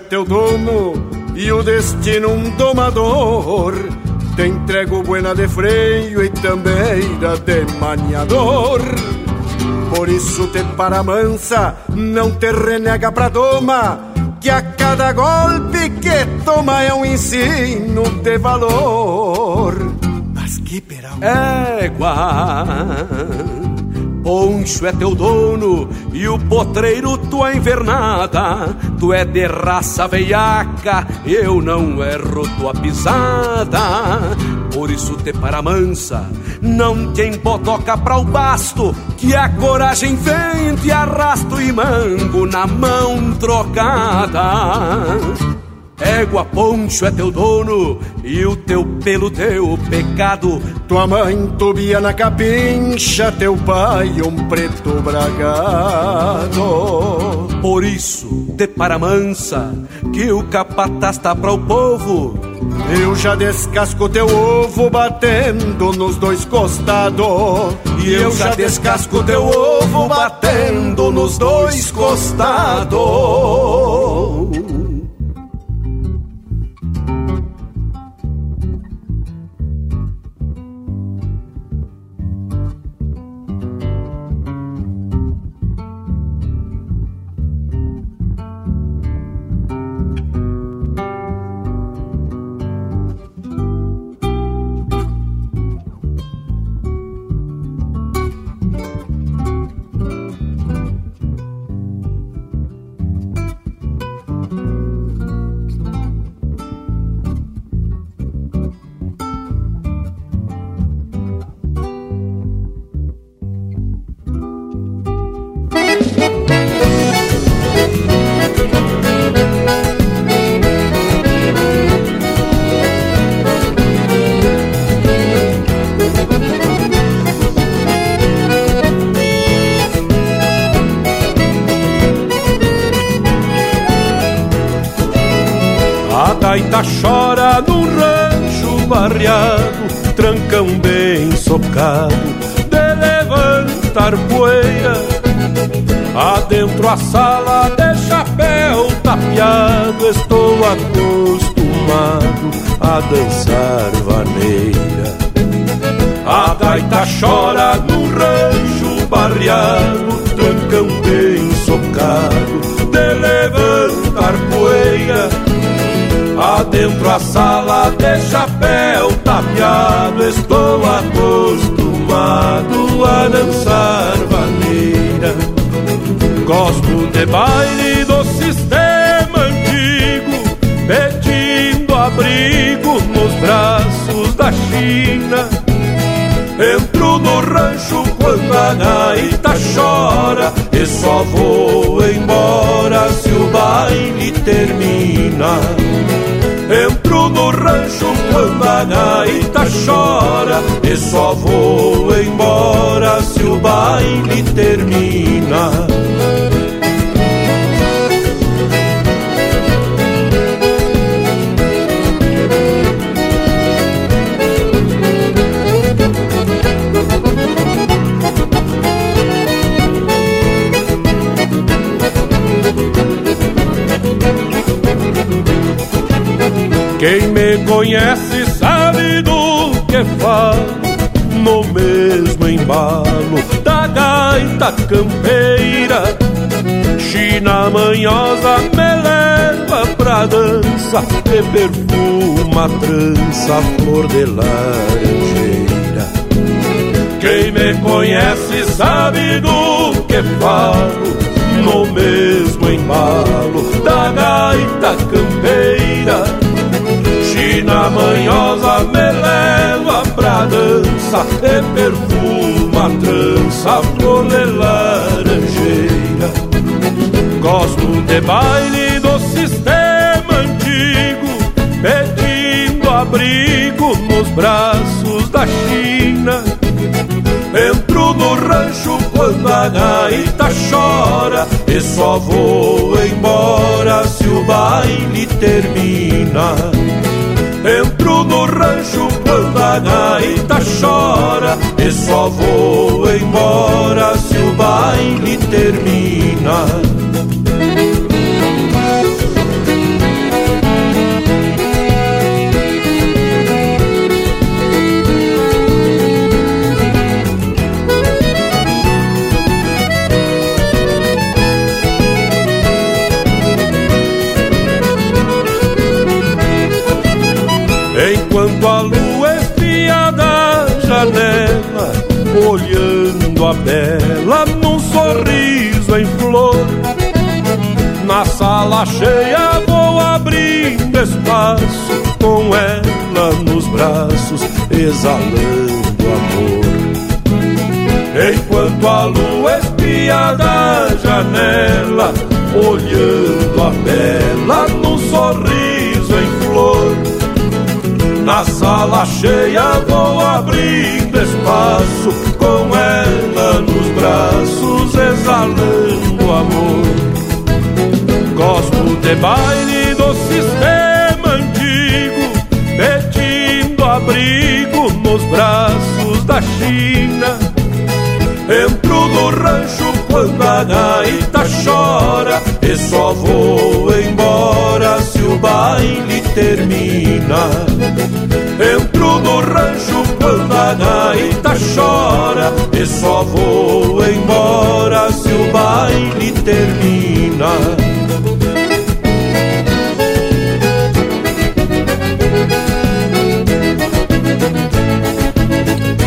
Teu dono e o destino um domador. Te entrego buena de freio e também da de maniador. Por isso te para mansa, não te renega pra doma, que a cada golpe que toma é um ensino de valor. Mas que peral. Égua. Poncho é teu dono e o potreiro tua invernada. Tu é de raça veiaca, eu não erro tua pisada. Por isso te para mansa, não te embotoca pra o basto, que a coragem vem, te arrasto e mango na mão trocada. Égua Poncho é teu dono e o teu pelo teu pecado. Tua mãe tobia na capincha, teu pai um preto bragado. Por isso, te para mansa, que o capataz tá para o povo. Eu já descasco teu ovo batendo nos dois costados. E eu já descasco teu ovo batendo nos dois costados. Barreado, trancão bem socado, de levantar poeira. Adentro a sala de chapéu tapeado, estou acostumado a dançar vaneira. A gaita chora no rancho barreado, trancão bem socado, de levantar poeira. Adentro a sala de chapéu Estou acostumado a dançar vaneira Gosto de baile do sistema antigo Pedindo abrigo nos braços da China. Entro no rancho quando a gaita chora E só vou embora se o baile termina No rancho quando a gaita chora E só vou embora se o baile termina Quem me conhece sabe do que falo No mesmo embalo da gaita campeira China manhosa me leva pra dança E perfuma a trança flor de laranjeira Quem me conhece sabe do que falo no mesmo embalo da gaita campeira. China manhosa me leva pra dança e perfuma a trança flor laranjeira. Gosto de baile do sistema antigo, pedindo abrigo nos braços da China. Entro no rancho quando a gaita chora E só vou embora se o baile termina Entro no rancho quando a gaita chora E só vou embora se o baile termina cheia vou abrindo espaço Com ela nos braços exalando amor. Enquanto a lua espia da janela Olhando a bela num sorriso em flor. Na sala cheia vou abrindo espaço Com ela nos braços exalando amor de baile do sistema antigo Pedindo abrigo nos braços da China. Entro no rancho quando a gaita chora E só vou embora se o baile termina. Entro no rancho quando a gaita chora E só vou embora se o baile termina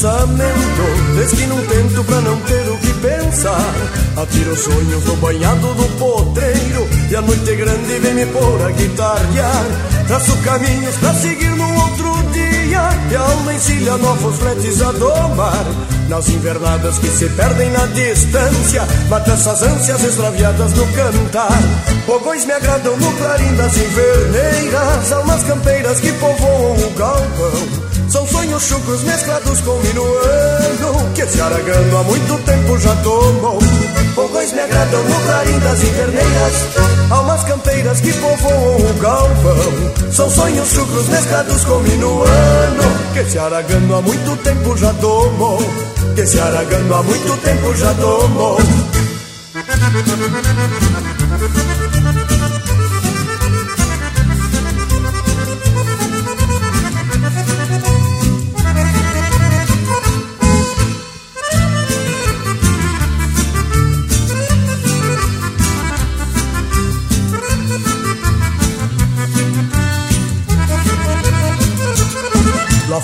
Pensamento. Que não tento pra não ter o que pensar. Atiro sonhos no banhado do potreiro. E a noite grande vem me pôr a guitarrear. Traço caminhos pra seguir no outro dia. E a alma encilha novos fletes a domar. Nas invernadas que se perdem na distância Mata essas ânsias extraviadas no cantar. Fogões me agradam no clarim das inverneiras. Almas campeiras que povoam o galpão chucros mesclados com minuano Que esse aragano há muito tempo já tomou. Fogões me agradam no clarim das inverneiras Almas campeiras que povoam o galpão. São sonhos chucros mesclados com minuano Que esse aragano há muito tempo já tomou. Que esse aragano há muito tempo já tomou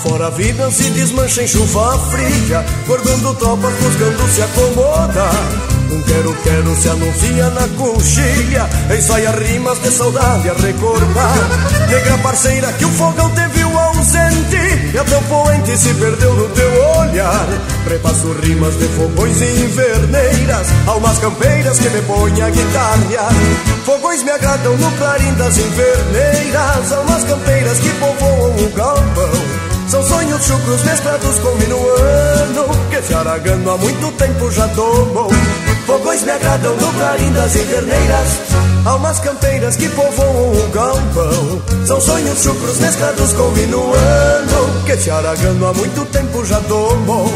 Fora a vida se desmancha em chuva fria Guardando tropas, buscando se acomodar Um quero-quero se anuncia na coxilha Ensaia rimas de saudade a recordar. Negra parceira que o fogão te viu ausente E a teu poente se perdeu no teu olhar. Prepasso rimas de fogões e inverneiras Almas campeiras que me põem a guitarrear. Fogões me agradam no clarim das inverneiras Almas campeiras que povoam o galpão são sonhos chucros mesclados com minuano Que esse aragano há muito tempo já tomou Fogões me agradam no clarim das inverneiras Almas campeiras que povoam o galpão. São sonhos chucros mesclados com minuano Que se aragando há muito tempo já tomou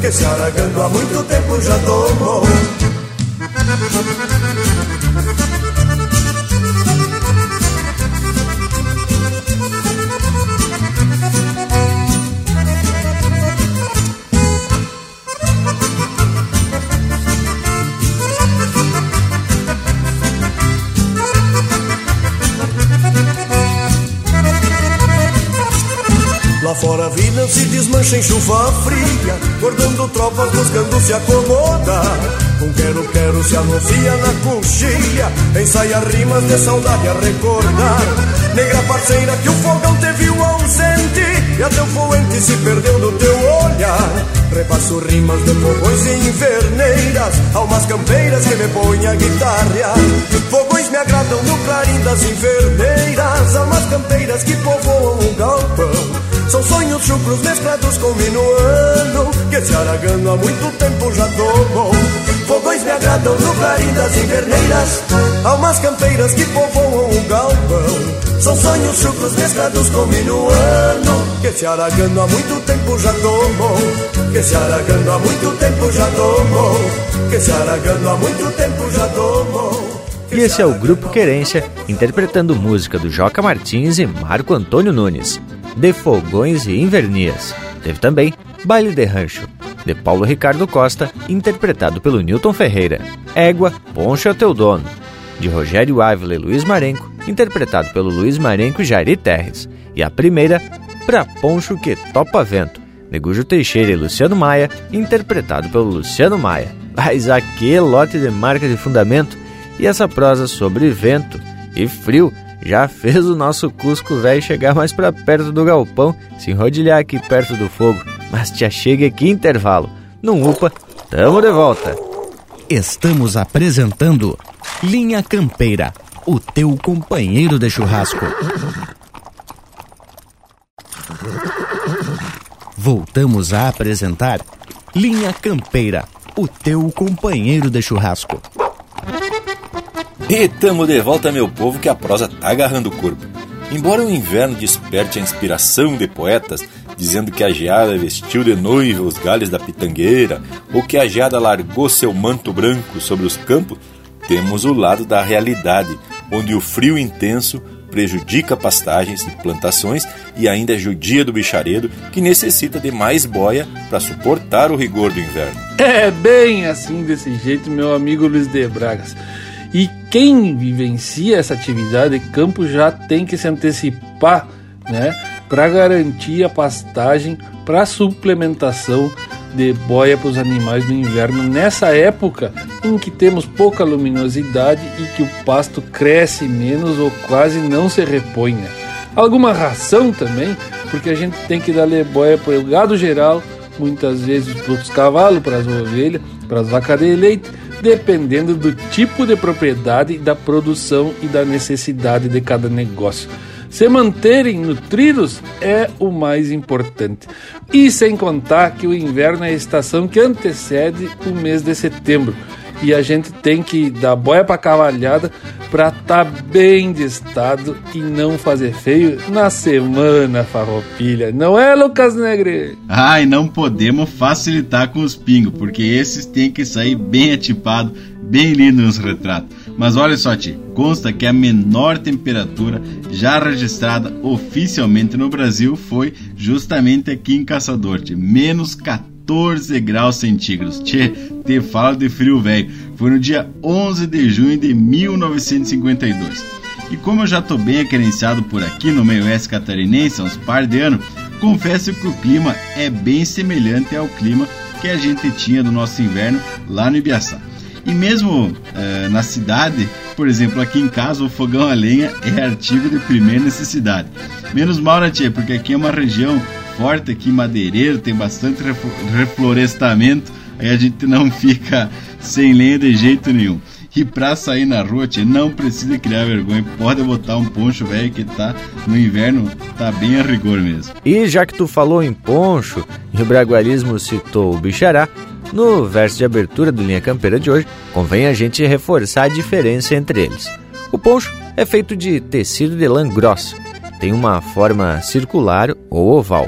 Que se aragando há muito tempo já tomou vida se desmancha em chuva fria Guardando tropas buscando se acomodar Com quero quero se anuncia na coxilha Ensaia rimas de saudade a recordar. Negra parceira que o fogão te viu ausente E até o poente se perdeu do teu olhar. Repasso rimas de fogões e inverneiras Almas campeiras que me põem a guitarra. Fogões me agradam no clarim das inverneiras Almas campeiras que povoam o galpão são sonhos chucros mesclados com minuano Que se aragando há muito tempo já tomou. Fogões me agradam no clarim das inverneiras Almas campeiras que povoam o galpão. São sonhos chucros mesclados com minuano Que se aragando há muito tempo já tomou. Que se aragando há muito tempo já tomou. Que se aragando há muito tempo já tomou. E esse é o Grupo Querência, interpretando música do Joca Martins e Marco Antônio Nunes de Fogões e Invernias. Teve também Baile de Rancho, de Paulo Ricardo Costa, interpretado pelo Newton Ferreira. Égua, Poncha Teu Dono, de Rogério Ávila e Luiz Marenco, interpretado pelo Luiz Marenco e Jairi Terres. E a primeira, Pra Poncho que Topa Vento, de Gujo Teixeira e Luciano Maia, interpretado pelo Luciano Maia. Mas aquele lote de marca de fundamento e essa prosa sobre vento e frio já fez o nosso Cusco velho chegar mais para perto do galpão, se enrodilhar aqui perto do fogo. Mas te chega aqui intervalo. Não upa, tamo de volta. Estamos apresentando Linha Campeira, o teu companheiro de churrasco. Voltamos a apresentar Linha Campeira, o teu companheiro de churrasco. E tamo de volta, meu povo, que a prosa tá agarrando o corpo. Embora o inverno desperte a inspiração de poetas, dizendo que a geada vestiu de noiva os galhos da pitangueira, ou que a geada largou seu manto branco sobre os campos, temos o lado da realidade, onde o frio intenso prejudica pastagens e plantações e ainda é judia do bicharedo que necessita de mais boia para suportar o rigor do inverno. É bem assim desse jeito, meu amigo Luiz de Bragas. E quem vivencia essa atividade de campo já tem que se antecipar, né, para garantir a pastagem para suplementação de boia para os animais no inverno, nessa época em que temos pouca luminosidade e que o pasto cresce menos ou quase não se. Né? Alguma ração também, porque a gente tem que dar boia para o gado geral, muitas vezes para os cavalos, para as ovelhas, para as vacas de leite dependendo do tipo de propriedade, da produção e da necessidade de cada negócio. Se manterem nutridos é o mais importante. E sem contar que o inverno é a estação que antecede o mês de setembro. E a gente tem que dar boia para cavalhada estar tá bem de estado e não fazer feio na semana farroupilha. Não é, Lucas Negre? Ai, não podemos facilitar com os pingos, porque esses têm que sair bem atipado, bem lindo nos retratos. Mas olha só, Ti, consta que a menor temperatura já registrada oficialmente no Brasil foi justamente aqui em Caçador, Ti, menos 14 graus centígrados. Tchê, te falo de frio velho. Foi no dia 11 de junho de 1952. E como eu já tô bem aquerenciado por aqui no meio oeste catarinense há uns par de anos, confesso que o clima é bem semelhante ao clima que a gente tinha no nosso inverno lá no Ibiaçá. E mesmo uh, na cidade, por exemplo, aqui em casa, o fogão a lenha é artigo de primeira necessidade. Menos mal, né, tia? Porque aqui é uma região forte, aqui madeireiro, tem bastante reflorestamento, aí a gente não fica sem lenha de jeito nenhum. E pra sair na rua, tia, não precisa criar vergonha. Pode botar um poncho velho que tá no inverno, tá bem a rigor mesmo. E já que tu falou em poncho e o bragualismo citou o bichará, no verso de abertura do Linha Campeira de hoje, convém a gente reforçar a diferença entre eles. O poncho é feito de tecido de lã grossa tem uma forma circular ou oval,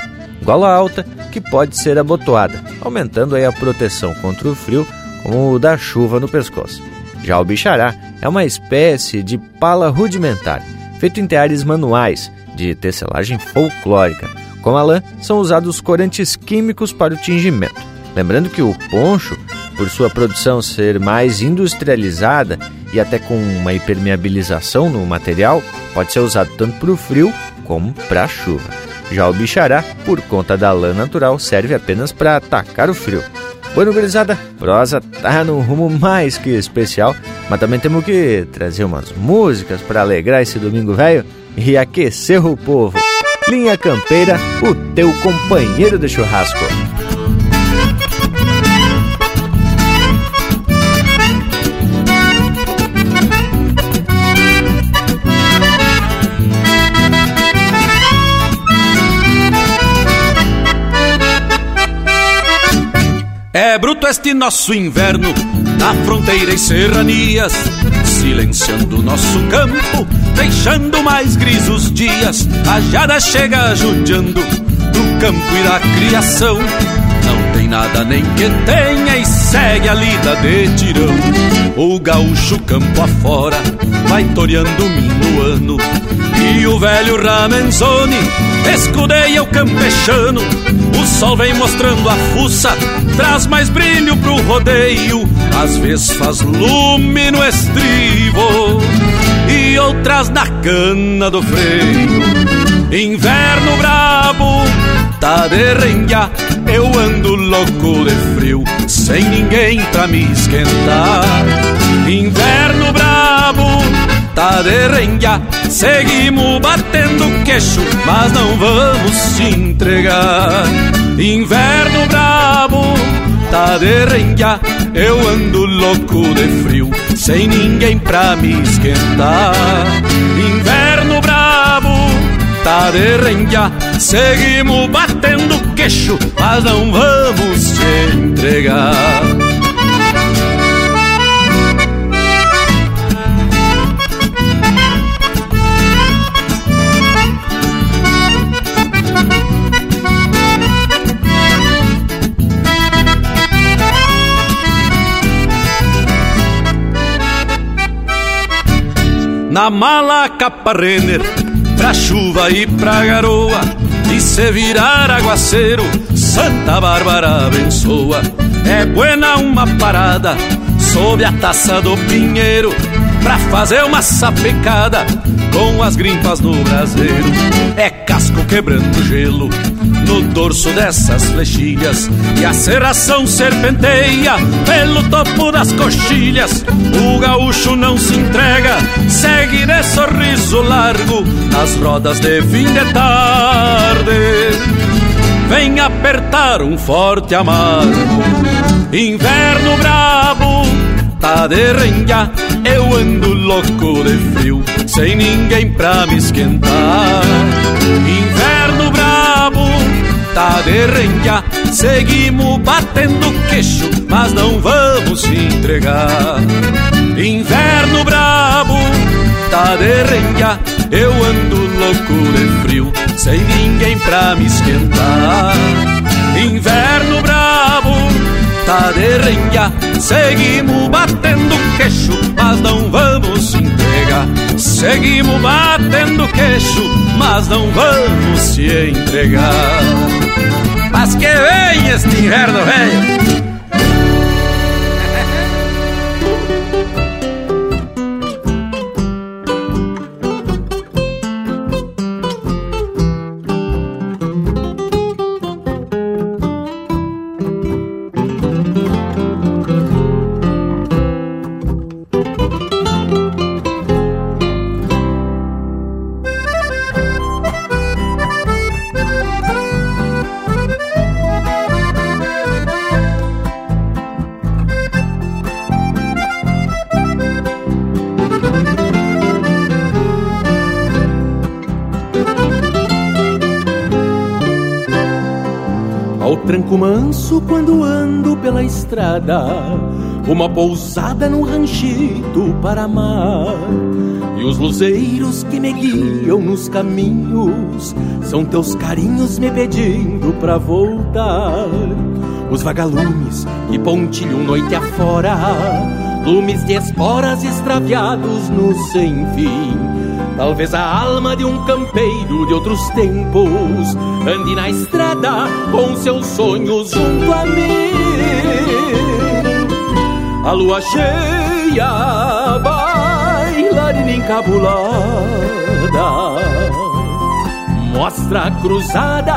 gola alta que pode ser abotoada, aumentando aí a proteção contra o frio, como o da chuva no pescoço. Já o bichará é uma espécie de pala rudimentar, feito em teares manuais, de tecelagem folclórica. Com a lã, são usados corantes químicos para o tingimento. Lembrando que o poncho, por sua produção ser mais industrializada e até com uma impermeabilização no material, pode ser usado tanto para o frio como para a chuva. Já o bichará, por conta da lã natural, serve apenas para atacar o frio. Bueno, gurizada, prosa tá num rumo mais que especial, mas também temos que trazer umas músicas para alegrar esse domingo velho e aquecer o povo. Linha Campeira, o teu companheiro de churrasco. É bruto este nosso inverno na fronteira e serranias, silenciando nosso campo, deixando mais grisos dias. A jada chega judiando do campo e da criação. Não tem nada nem que tenha e segue a lida de tirão. O gaúcho campo afora vai toreando o minuano e o velho Ramenzoni escudeia o campechano. O sol vem mostrando a fuça, traz mais brilho pro rodeio. Às vezes faz lume no estribo e outras na cana do freio. Inverno brabo, tá de eu ando louco de frio, sem ninguém pra me esquentar. Inverno brabo, tá de renha, seguimos batendo queixo, mas não vamos se entregar. Inverno brabo, tá de renha, eu ando louco de frio, sem ninguém pra me esquentar. Inverno brabo, tá de renha, seguimos batendo queixo, mas não vamos te entregar. Na mala capa Renner, pra chuva e pra garoa. E se virar aguaceiro, Santa Bárbara abençoa. É buena uma parada sob a taça do pinheiro pra fazer uma sapecada com as grimpas no braseiro. É casco quebrando gelo no dorso dessas flechilhas e a serração serpenteia pelo topo das coxilhas. O gaúcho não se entrega, segue de sorriso largo nas rodas de fim de tarde. Vem apertar um forte amargo, inverno brabo, tá de renha, eu ando louco de frio, sem ninguém pra me esquentar. Inverno tá de renha, seguimos batendo queixo, mas não vamos se entregar. Inverno brabo, tá de renha, eu ando louco de frio, sem ninguém pra me esquentar. Inverno brabo, tá de renha, seguimos batendo queixo, mas não vamos se entregar. Seguimos batendo queixo, mas não vamos se entregar. Mas que vem este inverno velho! Estrada. uma pousada num ranchito para amar. E os luzeiros que me guiam nos caminhos são teus carinhos me pedindo pra voltar. Os vagalumes que pontilham noite afora, lumes de esporas extraviados no sem fim. Talvez a alma de um campeiro de outros tempos ande na estrada com seus sonhos junto a mim a lua cheia, bailarina encabulada, mostra a cruzada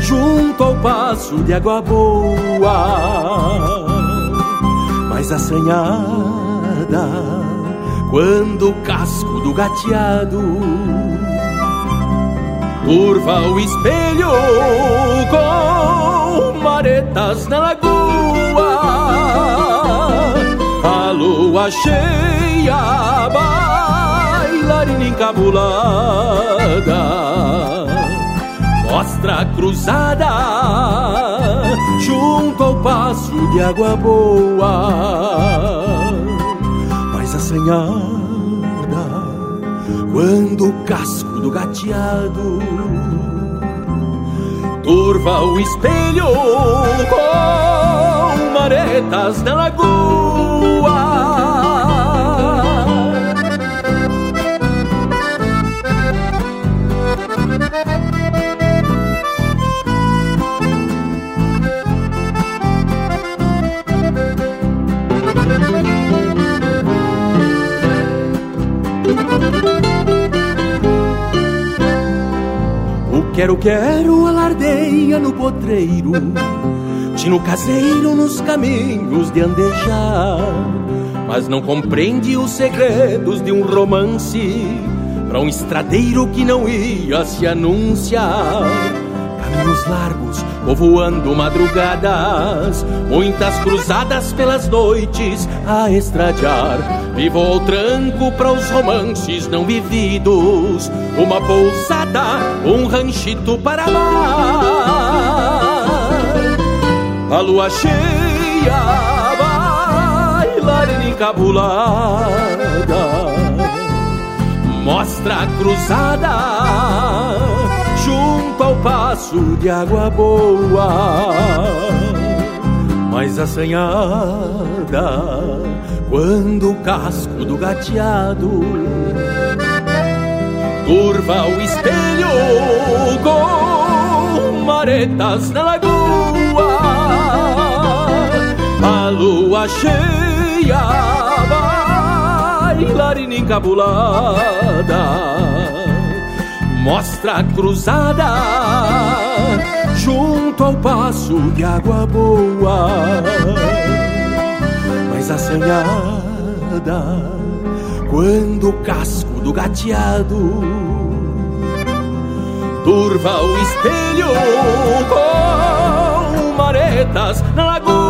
junto ao passo de água boa, mais assanhada quando o casco do gateado curva o espelho com maretas na lagoa lua cheia, bailarina encabulada, mostra cruzada junto ao passo de água boa, mais assanhada quando o casco do gateado turva o espelho com maretas na lagoa. Quero, quero, alardeia no potreiro, tino caseiro nos caminhos de andejar. Mas não compreende os segredos de um romance para um estradeiro que não ia se anunciar. Caminhos largos, povoando madrugadas, muitas cruzadas pelas noites a estradear. Vivo ao tranco para os romances não vividos, uma pousada, um ranchito para amar. A lua cheia, bailarina encabulada, mostra a cruzada junto ao passo de água boa, mais assanhada quando o casco do gateado curva o espelho com maretas na lagoa, a lua cheia, bailarina encabulada, mostra cruzada junto ao passo de água boa assanhada quando o casco do gateado turva o espelho com maretas na lagoa.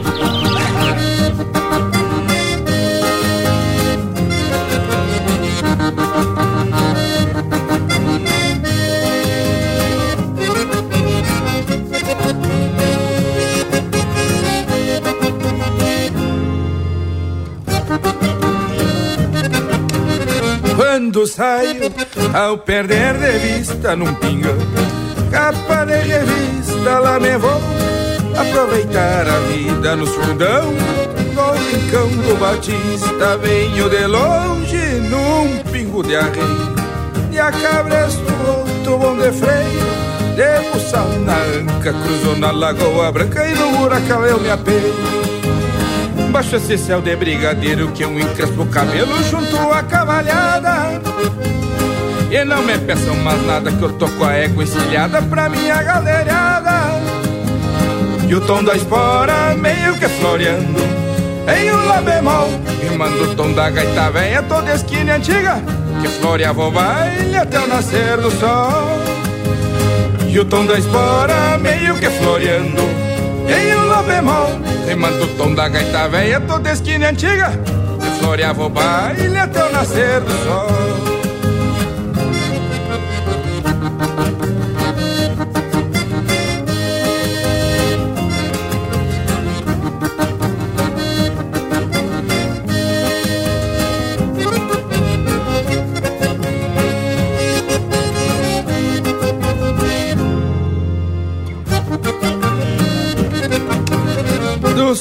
Quando saio ao perder de vista num pinga Capa de revista, lá me vou Aproveitar a vida nos fundão No rincão do Batista Venho de longe num pingo de arreio E a cabresto outro bom de freio De buçal na anca Cruzou na Lagoa Branca E no huracão eu me apeio Baixo esse céu de brigadeiro que eu encrespo o cabelo junto à cavalhada. E não me peçam mais nada que eu tô com a égua encilhada pra minha galerada E o tom da espora meio que floreando Em um lá bemol. Rimando o tom da gaita velha toda esquina antiga Que floreava o baile até o nascer do sol. E o tom da espora meio que floreando Em um lá bemol Rimando o tom da gaita velha toda esquina antiga. Que floreava o baile até o nascer do sol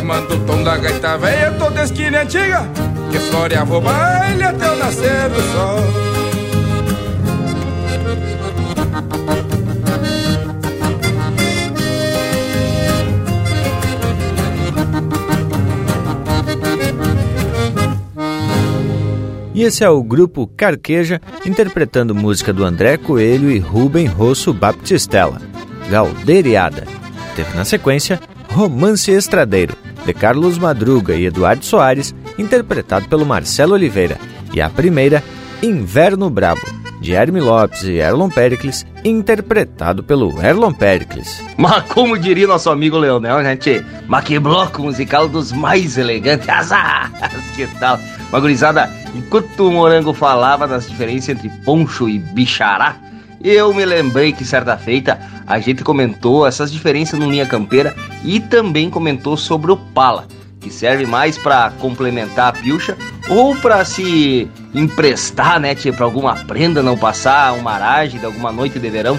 Rimando o tom da gaita velha toda esquina antiga Que floreava o baile até o nascer do sol. E esse é o grupo Carqueja interpretando música do André Coelho e Rubem Rosso Baptistella, Galderiada. Teve na sequência Romance Estradeiro, de Carlos Madruga e Eduardo Soares, interpretado pelo Marcelo Oliveira, e a primeira, Inverno Brabo, de Herme Lopes e Erlon Pericles, interpretado pelo Erlon Pericles. Mas como diria nosso amigo Leonel, gente? Mas que bloco musical dos mais elegantes. Azar! que tal? Magurizada, enquanto o Morango falava das diferenças entre poncho e bichará, eu me lembrei que certa feita a gente comentou essas diferenças no Linha Campeira e também comentou sobre o pala, que serve mais para complementar a pilcha ou para se emprestar, né, para alguma prenda não passar uma aragem de alguma noite de verão.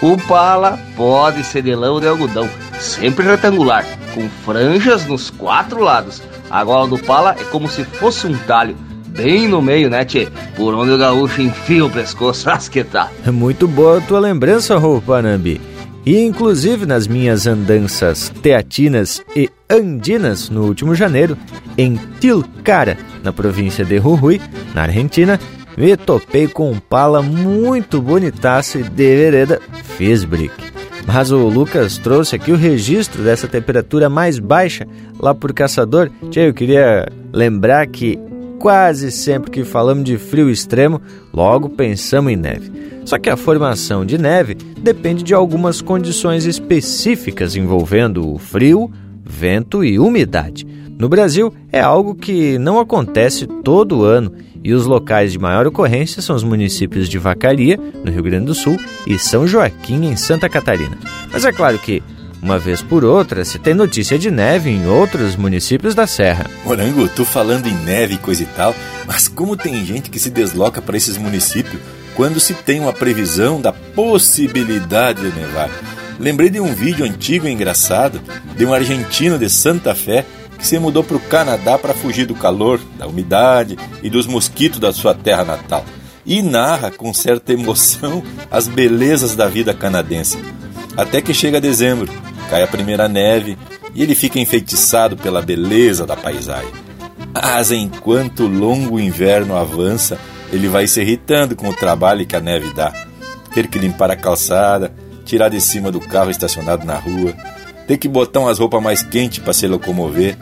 O pala pode ser de lã ou de algodão, sempre retangular, com franjas nos quatro lados. A gola do pala é como se fosse um talho bem no meio, né, tchê? Por onde o gaúcho enfia o pescoço, as que tá. É muito boa a tua lembrança, Rô Panambi. E inclusive nas minhas andanças teatinas e andinas no último janeiro, em Tilcara, na província de Jujuy, na Argentina, me topei com um pala muito bonitaço de vereda Fisbrick. Mas o Lucas trouxe aqui o registro dessa temperatura mais baixa lá por Caçador. Tchê, eu queria lembrar que quase sempre que falamos de frio extremo, logo pensamos em neve. Só que a formação de neve depende de algumas condições específicas envolvendo o frio, vento e umidade. No Brasil, é algo que não acontece todo ano e os locais de maior ocorrência são os municípios de Vacaria, no Rio Grande do Sul, e São Joaquim, em Santa Catarina. Mas é claro que uma vez por outra, se tem notícia de neve em outros municípios da Serra. Morango, tu falando em neve e coisa e tal, mas como tem gente que se desloca para esses municípios quando se tem uma previsão da possibilidade de nevar? Lembrei de um vídeo antigo e engraçado de um argentino de Santa Fé que se mudou para o Canadá para fugir do calor, da umidade e dos mosquitos da sua terra natal. E narra com certa emoção as belezas da vida canadense. Até que chega dezembro, cai a primeira neve e ele fica enfeitiçado pela beleza da paisagem. Mas enquanto o longo inverno avança, ele vai se irritando com o trabalho que a neve dá. Ter que limpar a calçada, tirar de cima do carro estacionado na rua, ter que botar umas roupas mais quentes para se locomover.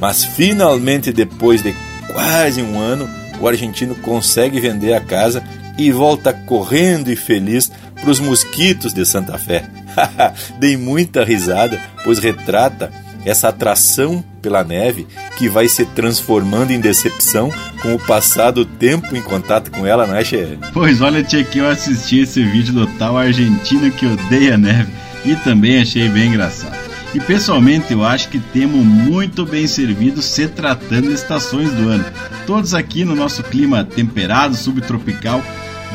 Mas finalmente, depois de quase um ano, o argentino consegue vender a casa e volta correndo e feliz pros mosquitos de Santa Fé. Dei muita risada, pois retrata essa atração pela neve que vai se transformando em decepção com o passar do tempo em contato com ela, não é, Che? Pois olha, Tchê, que eu assisti esse vídeo do tal argentino que odeia neve e também achei bem engraçado. E pessoalmente eu acho que temos muito bem servido se tratando de estações do ano. Todos aqui no nosso clima temperado, subtropical,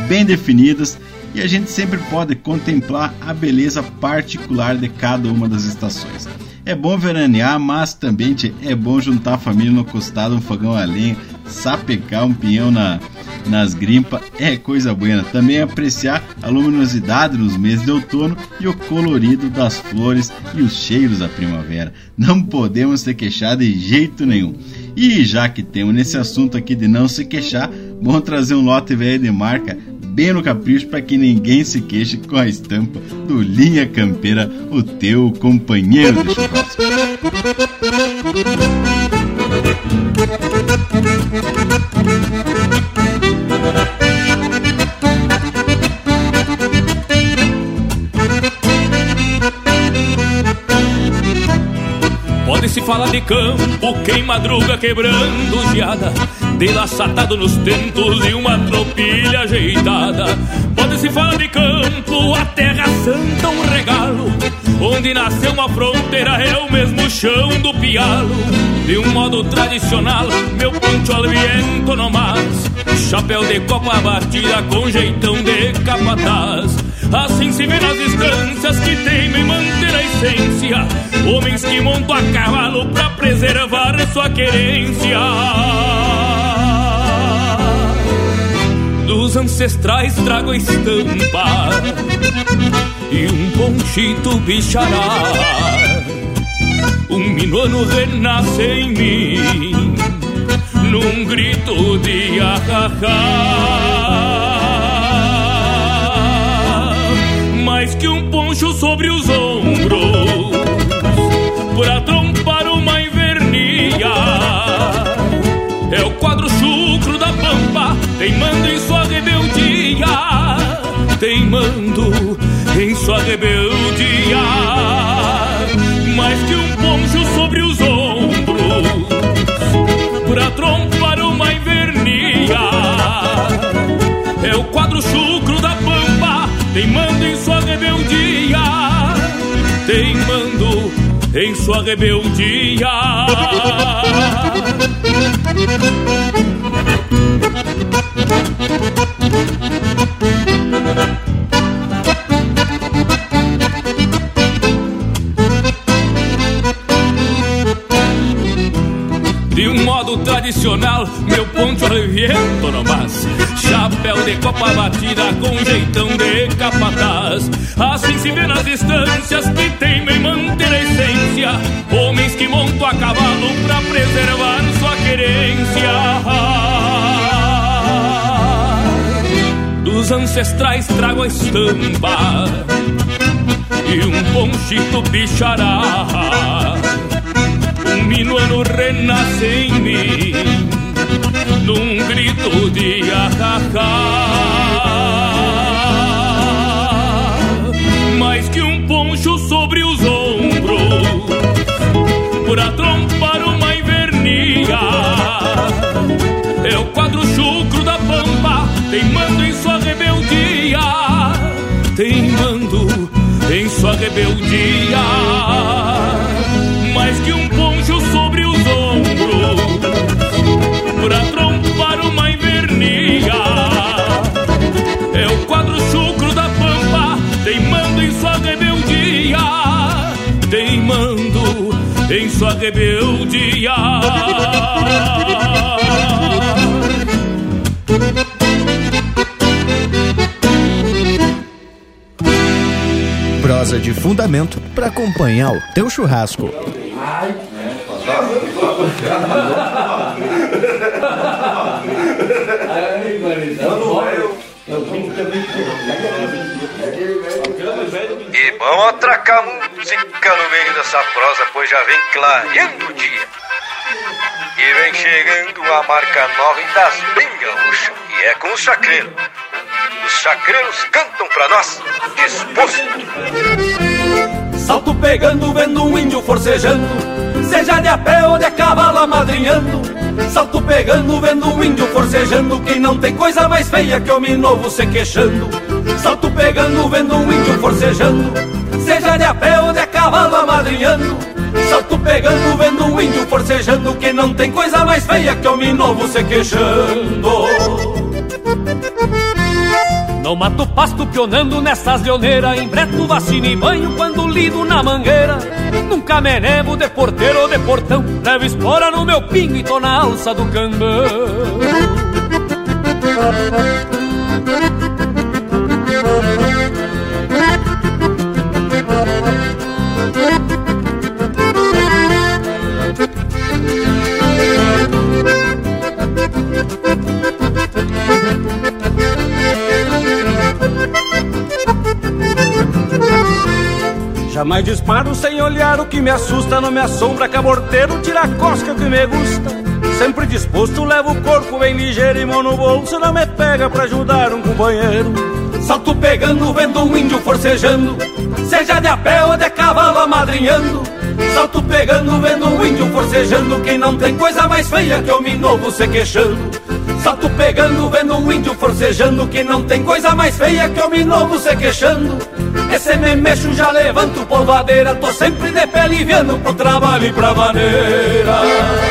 bem definidas e a gente sempre pode contemplar a beleza particular de cada uma das estações. É bom veranear, mas também é bom juntar a família no costado, um fogão a lenha, sapecar um pinhão na, nas grimpas, é coisa boa. Também apreciar a luminosidade nos meses de outono e o colorido das flores e os cheiros da primavera. Não podemos se queixar de jeito nenhum. E já que temos nesse assunto aqui de não se queixar, vamos trazer um lote velho de marca bem no capricho para que ninguém se queixe com a estampa do Linha Campeira, o teu companheiro de churrasco. Pode-se falar de campo, quem madruga quebrando geada Delaçatado nos tentos e uma tropilha ajeitada. Pode-se falar de campo, a terra santa um regalo. Onde nasceu uma fronteira é o mesmo chão do pialo. De um modo tradicional, meu poncho al viento no mais Chapéu de copa batida com jeitão de capataz. Assim se vê nas distâncias que teimem manter a essência. Homens que montam a cavalo pra preservar sua querência Dos ancestrais trago a estampa E um ponchito bichará. Um minuano renasce em mim Num grito de ahahá mais que um poncho sobre os ombros Pra trompar uma invernia. É o quadro chucro da pampa Teimando em sua rebeldia Teimando em sua rebeldia. Mais que um poncho sobre os ombros Pra trompar uma invernia. É o quadro chucro da pampa Teimando em sua rebeldia, teimando em sua rebeldia. tradicional, meu ponto reviento nomás Chapéu de copa batida com jeitão de capataz. Assim se vê nas distâncias que teimem manter a essência. Homens que montam a cavalo pra preservar sua querência. Dos ancestrais trago a estampa E um ponchito bichará minuano renasce em mim Num grito de ahahá Mais que um poncho sobre os ombros Pra trompar uma invernia É o quadro chucro da pampa Teimando em sua rebeldia Teimando em sua rebeldia. Mais que um poncho sua rebeldia Prosa de fundamento para acompanhar o teu churrasco. E vamos atracar música no meio dessa prosa, pois já vem clareando o dia. E vem chegando a marca nova das bem gaúcha, e é com o chacreiro. os chacreiros cantam pra nós, disposto. Salto pegando, vendo um índio forcejando, seja de a pé ou de cavalo amadrinhando. Salto pegando, vendo um índio forcejando, que não tem coisa mais feia que homem novo se queixando. Salto pegando, vendo um índio forcejando, seja de a pé ou de cavalo amadrinhando. Salto pegando, vendo um índio forcejando, que não tem coisa mais feia que homem novo se queixando. No mato pasto pionando nessas leoneiras Embreto, vacina e banho quando lido na mangueira Nunca me nevo de porteiro ou de portão Levo espora no meu pingo e tô na alça do cambão Jamais disparo sem olhar o que me assusta Não me assombra caborteiro, tira a cosca que me gusta. Sempre disposto, levo o corpo bem ligeiro E mão no bolso não me pega pra ajudar um companheiro. Salto pegando, vendo um índio forcejando Seja de a pé ou de cavalo amadrinhando. Salto pegando, vendo um índio forcejando Quem não tem coisa mais feia que homem novo se queixando. Salto pegando, vendo um índio forcejando Que não tem coisa mais feia que homem novo se queixando Esse me mexo, já levanto polvadeira Tô sempre de pé aliviando pro trabalho e pra maneira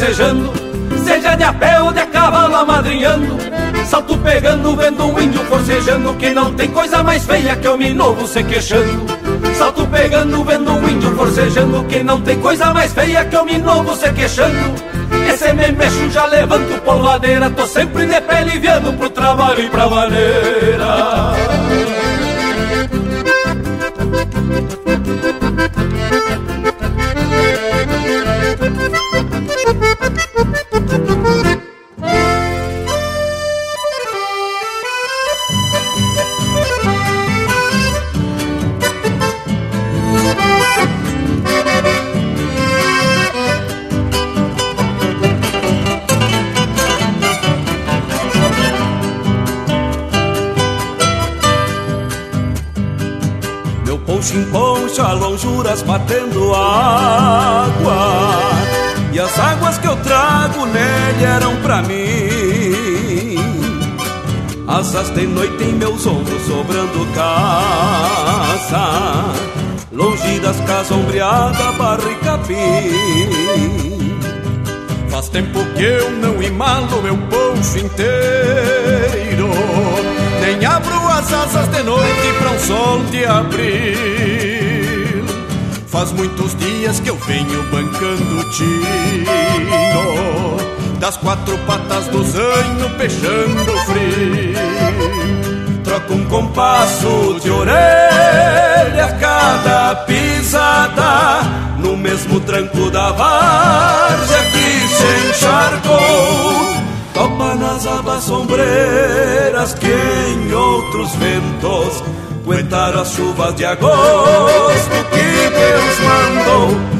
forcejando Seja de a pé ou de a cavalo amadrinhando Salto pegando, vendo um índio forcejando Que não tem coisa mais feia que homem novo se queixando. Salto pegando, vendo um índio forcejando Que não tem coisa mais feia que homem novo se queixando. Esse me mexo, já levanto polvadeira Tô sempre de pé aliviando pro trabalho e pra maneira De noite em meus ombros sobrando casa Longe das casas ombreadas, barra e capim. Faz tempo que eu não imalo meu poncho inteiro. Nem abro as asas de noite pra um sol de abril. Faz muitos dias que eu venho bancando o tino Das quatro patas do zanho peixando frio. Troco um compasso de orelha a cada pisada No mesmo tranco da várzea que se encharcou. Topa nas abas sombreiras que em outros ventos Aguentaram as chuvas de agosto que Deus mandou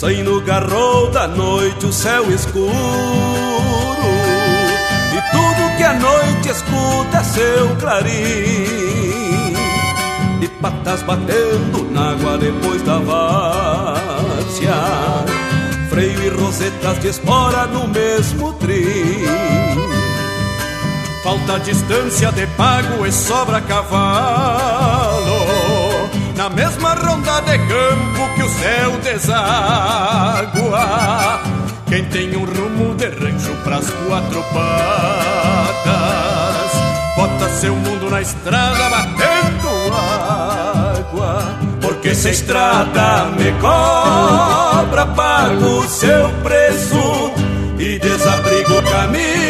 Meu zaino garrou da noite o céu escuro. E tudo que a noite escuta é seu clarim. De patas batendo na água depois da várzea. Freio e rosetas de espora no mesmo trio. Falta distância de pago e sobra cavalo Na mesma ronda de campo que o céu deságua. Quem tem um rumo de rancho pras quatro patas Bota seu mundo na estrada batendo água. Porque se a estrada me cobra Pago seu preço e desabrigo o caminho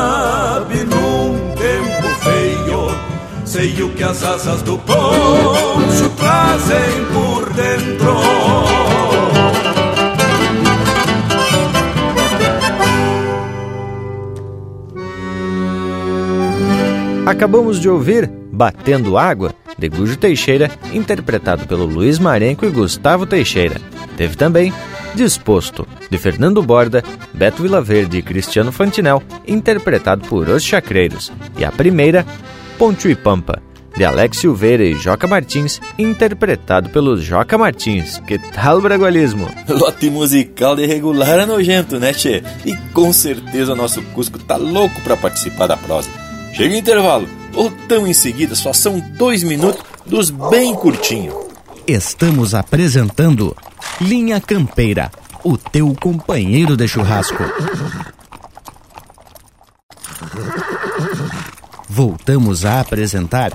O que as asas do poncho trazem por dentro. Acabamos de ouvir Batendo Água, de Gujo Teixeira, interpretado pelo Luiz Marenco e Gustavo Teixeira. Teve também Disposto, de Fernando Borda, Beto Vilaverde e Cristiano Fantinel, interpretado por Os Chacreiros. E a primeira, Poncho e Pampa, de Alex Silveira e Joca Martins, interpretado pelos Joca Martins. Que tal bragualismo? Lote musical de regular é nojento, né, Tchê? E com certeza o nosso Cusco tá louco para participar da prosa. Chega o intervalo, ou tão em seguida, só são dois minutos dos bem curtinho. Estamos apresentando Linha Campeira, o teu companheiro de churrasco. Voltamos a apresentar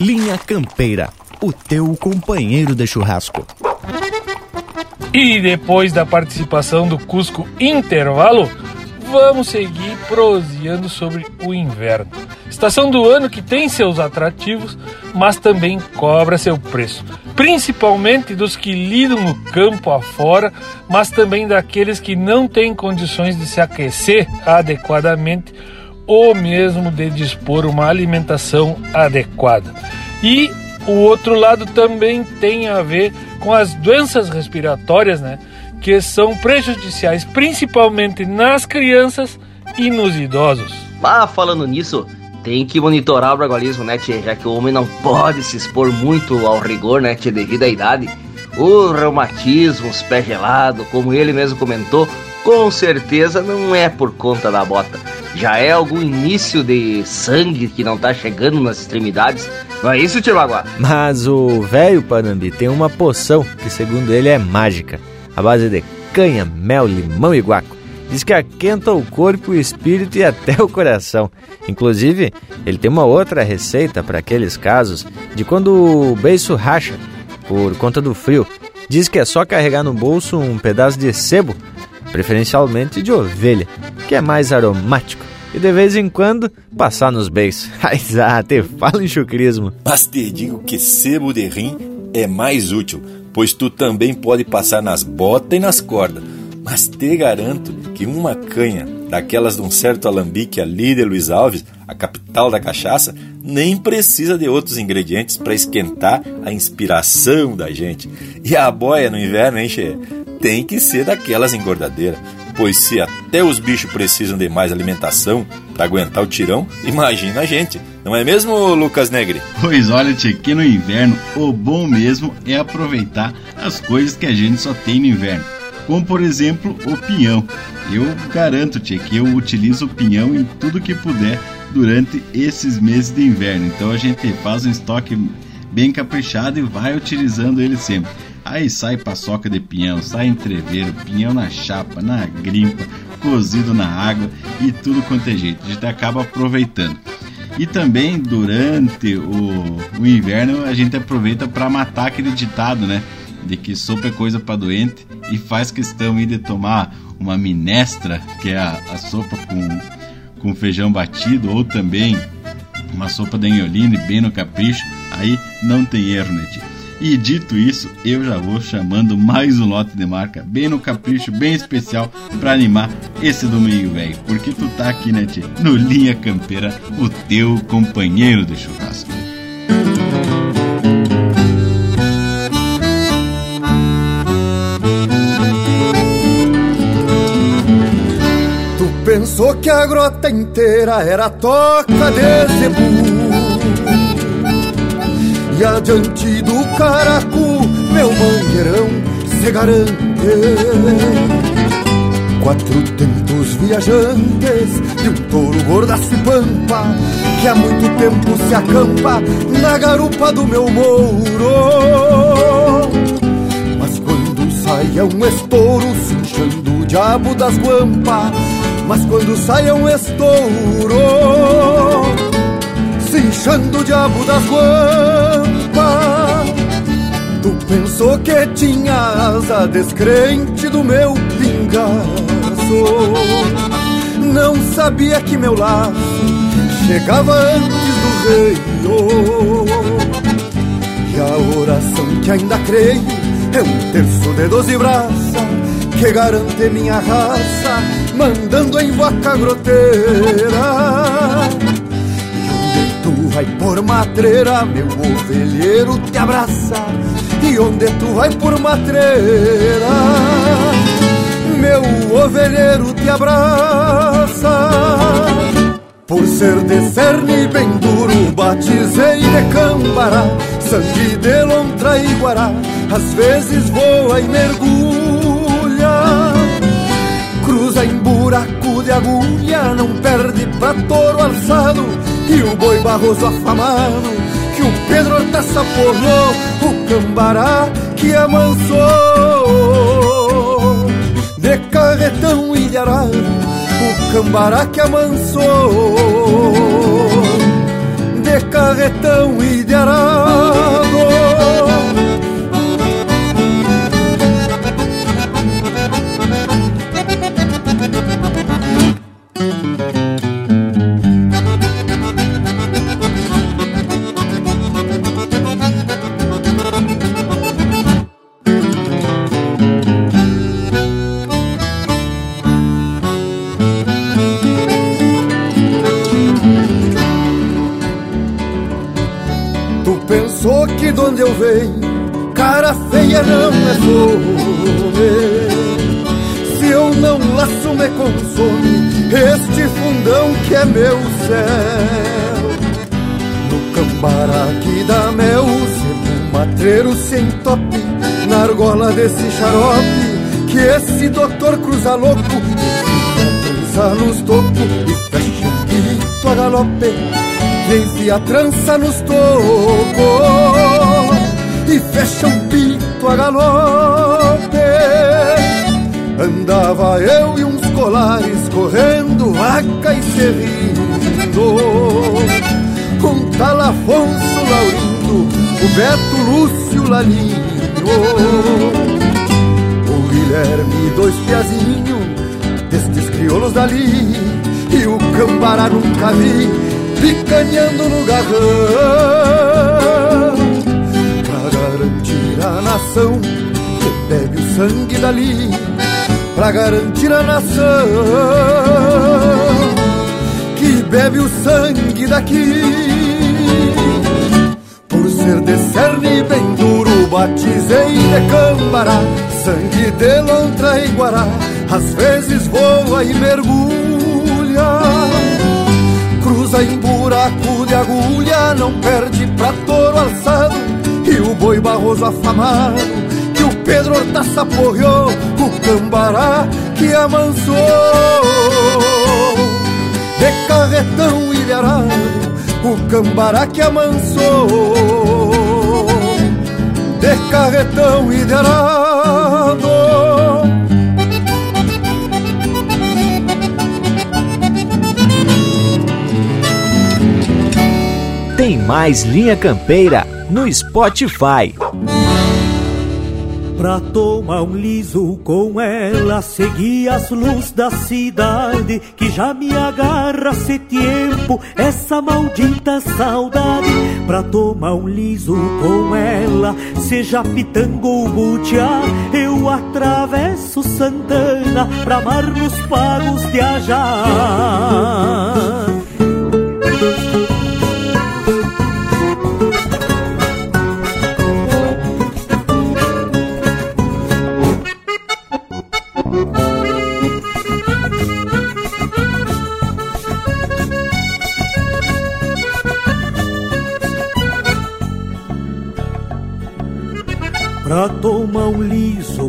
Linha Campeira, o teu companheiro de churrasco. E depois da participação do Cusco Intervalo, vamos seguir proseando sobre o inverno. Estação do ano que tem seus atrativos, mas também cobra seu preço. Principalmente dos que lidam no campo afora, mas também daqueles que não têm condições de se aquecer adequadamente ou mesmo de dispor uma alimentação adequada. E o outro lado também tem a ver com as doenças respiratórias, né? Que são prejudiciais principalmente nas crianças Já é algum início de sangue que não tá chegando nas extremidades. Não é isso, Tibaguá? Mas o velho Panambi tem uma poção que, segundo ele, é mágica. A base de canha, mel, limão e guaco. Diz que aquenta o corpo, o espírito e até o coração. Inclusive, ele tem uma outra receita para aqueles casos de quando o beiço racha por conta do frio. Diz que é só carregar no bolso um pedaço de sebo preferencialmente de ovelha, que é mais aromático, e de vez em quando passar nos beijos. ah, te fala em chucrismo. Mas te digo que sebo de rim é mais útil, pois tu também pode passar nas botas e nas cordas. Mas te garanto que uma canha daquelas de um certo alambique ali de Luiz Alves, a capital da cachaça, nem precisa de outros ingredientes para esquentar a inspiração da gente. E a boia no inverno, hein, che? Tem que ser daquelas engordadeiras, pois se até os bichos precisam de mais alimentação para aguentar o tirão, imagina a gente. Não é mesmo, Lucas Negri? Pois olha, tia, que no inverno o bom mesmo é aproveitar as coisas que a gente só tem no inverno. Como por exemplo o pinhão. Eu garanto, tia, que eu utilizo o pinhão em tudo que puder durante esses meses de inverno. Então a gente faz um estoque bem caprichado e vai utilizando ele sempre. Aí sai paçoca de pinhão, sai entreveiro, pinhão na chapa, na grimpa, cozido na água e tudo quanto é jeito. A gente acaba aproveitando. E também durante o, o inverno a gente aproveita para matar aquele ditado, né? De que sopa é coisa para doente e faz questão de tomar uma minestra, que é a, a sopa com, com feijão batido, ou também uma sopa de anholine bem no capricho, aí não tem erro, né, tia? E dito isso, eu já vou chamando mais um lote de marca, bem no capricho, bem especial, para animar esse domingo velho. Porque tu tá aqui, né, tia? No Linha Campeira, o teu companheiro de churrasco. Tu pensou que a grota inteira era toca de zebu E adiante do caracu, meu mangueirão se garante. Quatro tentos viajantes de um touro gordaço e pampa Que há muito tempo se acampa na garupa do meu mouro. Mas quando sai é um estouro cinchando o diabo das guampas Mas quando sai é um estouro Cinchando o diabo das guampas. Tu pensou que tinha asa descrente do meu pingaço. Não sabia que meu laço chegava antes do rei E a oração que ainda creio é um terço de doze braças Que garante minha raça mandando em vaca groteira vai por matreira, meu ovelheiro te abraça E onde tu vai por matreira meu ovelheiro te abraça. Por ser de cerne bem duro, batizei de cambará, sangue de lontra e guará, às vezes voa e mergulha. Cruza em buraco de agulha, não perde pra touro alçado, e o boi barroso afamado, que o Pedro Hortaça porrou, o cambará que amansou. De carretão e de arado, o cambará que amansou, de carretão e sem tope, na argola desse xarope, que esse doutor cruza louco, trança nos tocos e fecha o pito a galope enfia a trança nos tocos e fecha um pito a galope. Andava eu e uns colares correndo vaca e serrindo, com tal Afonso Laurindo, o Beto Lúcio Lalinho, o Guilherme dois piazinhos destes crioulos dali e o Cambará nunca vi picanhando no garrão. Pra garantir a nação que bebe o sangue dali Pra garantir a nação que bebe o sangue daqui ser de cerne bem duro, batizei de cambará Sangue de lontra e guará, às vezes voa e mergulha cruza em buraco de agulha, não perde pra touro alçado, e o boi barroso afamado, que o Pedro Hortaça porreou, o cambará que amansou, de carretão e de arado, o cambará que amansou, de carretão e de arado. Tem mais Linha Campeira no Spotify. Pra tomar um liso com ela, segui as luzes da cidade, que já me agarra se tempo, essa maldita saudade. Pra tomar um liso com ela, seja pitango ou butiá, eu atravesso Santana pra mar nos pagos de.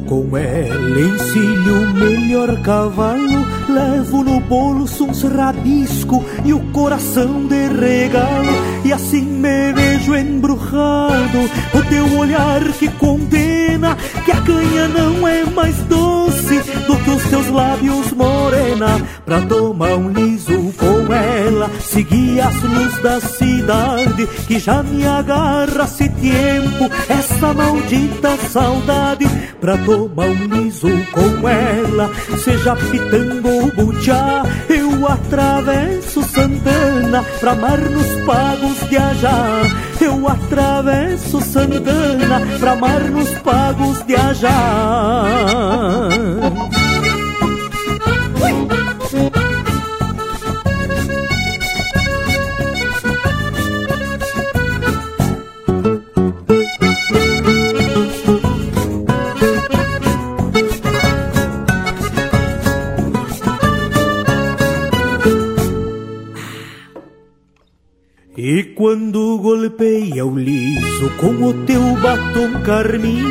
Com ela, encilho o melhor cavalo, levo no bolso uns rabisco e o coração de regalo, e assim me vejo embrujado, o teu olhar que condena, que a canha não é mais doce do que os teus lábios morena, pra tomar um liso ela, seguir as luzes da cidade, que já me agarra se tempo, essa maldita saudade pra tomar um liso com ela, seja pitango ou butiá, eu atravesso Santana pra mar nos pagos de. Eu atravesso Santana pra mar nos pagos de. Quando golpeia o liso com o teu batom carmim,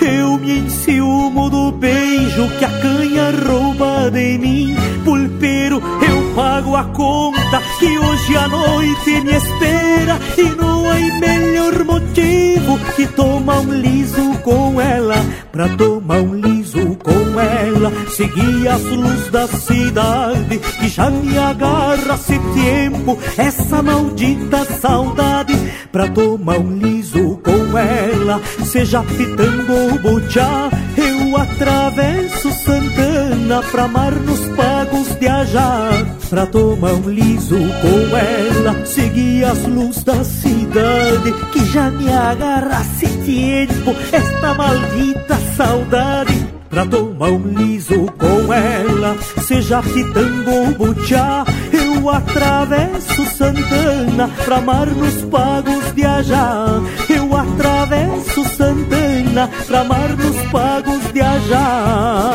eu me enciumo do beijo que a canha rouba de mim. Pulpeiro, eu pago a conta que hoje à noite me espera. E não há melhor motivo que tomar um liso com ela. Pra tomar um liso com ela, seguir as luzes da cidade que já me agarra esse tempo. Essa maldita saudade pra tomar um liso com ela, seja pitango ou butiá, eu atravesso Santana pra mar nos pagos de Ajá, pra tomar um liso com ela, seguir as luzes da cidade que já me agarra esse tempo, esta maldita saudade pra tomar um liso com ela, seja pitango ou butiá, eu atravesso Santana pra mar nos pagos de Ajá. Eu atravesso Santana pra mar nos pagos de Ajá.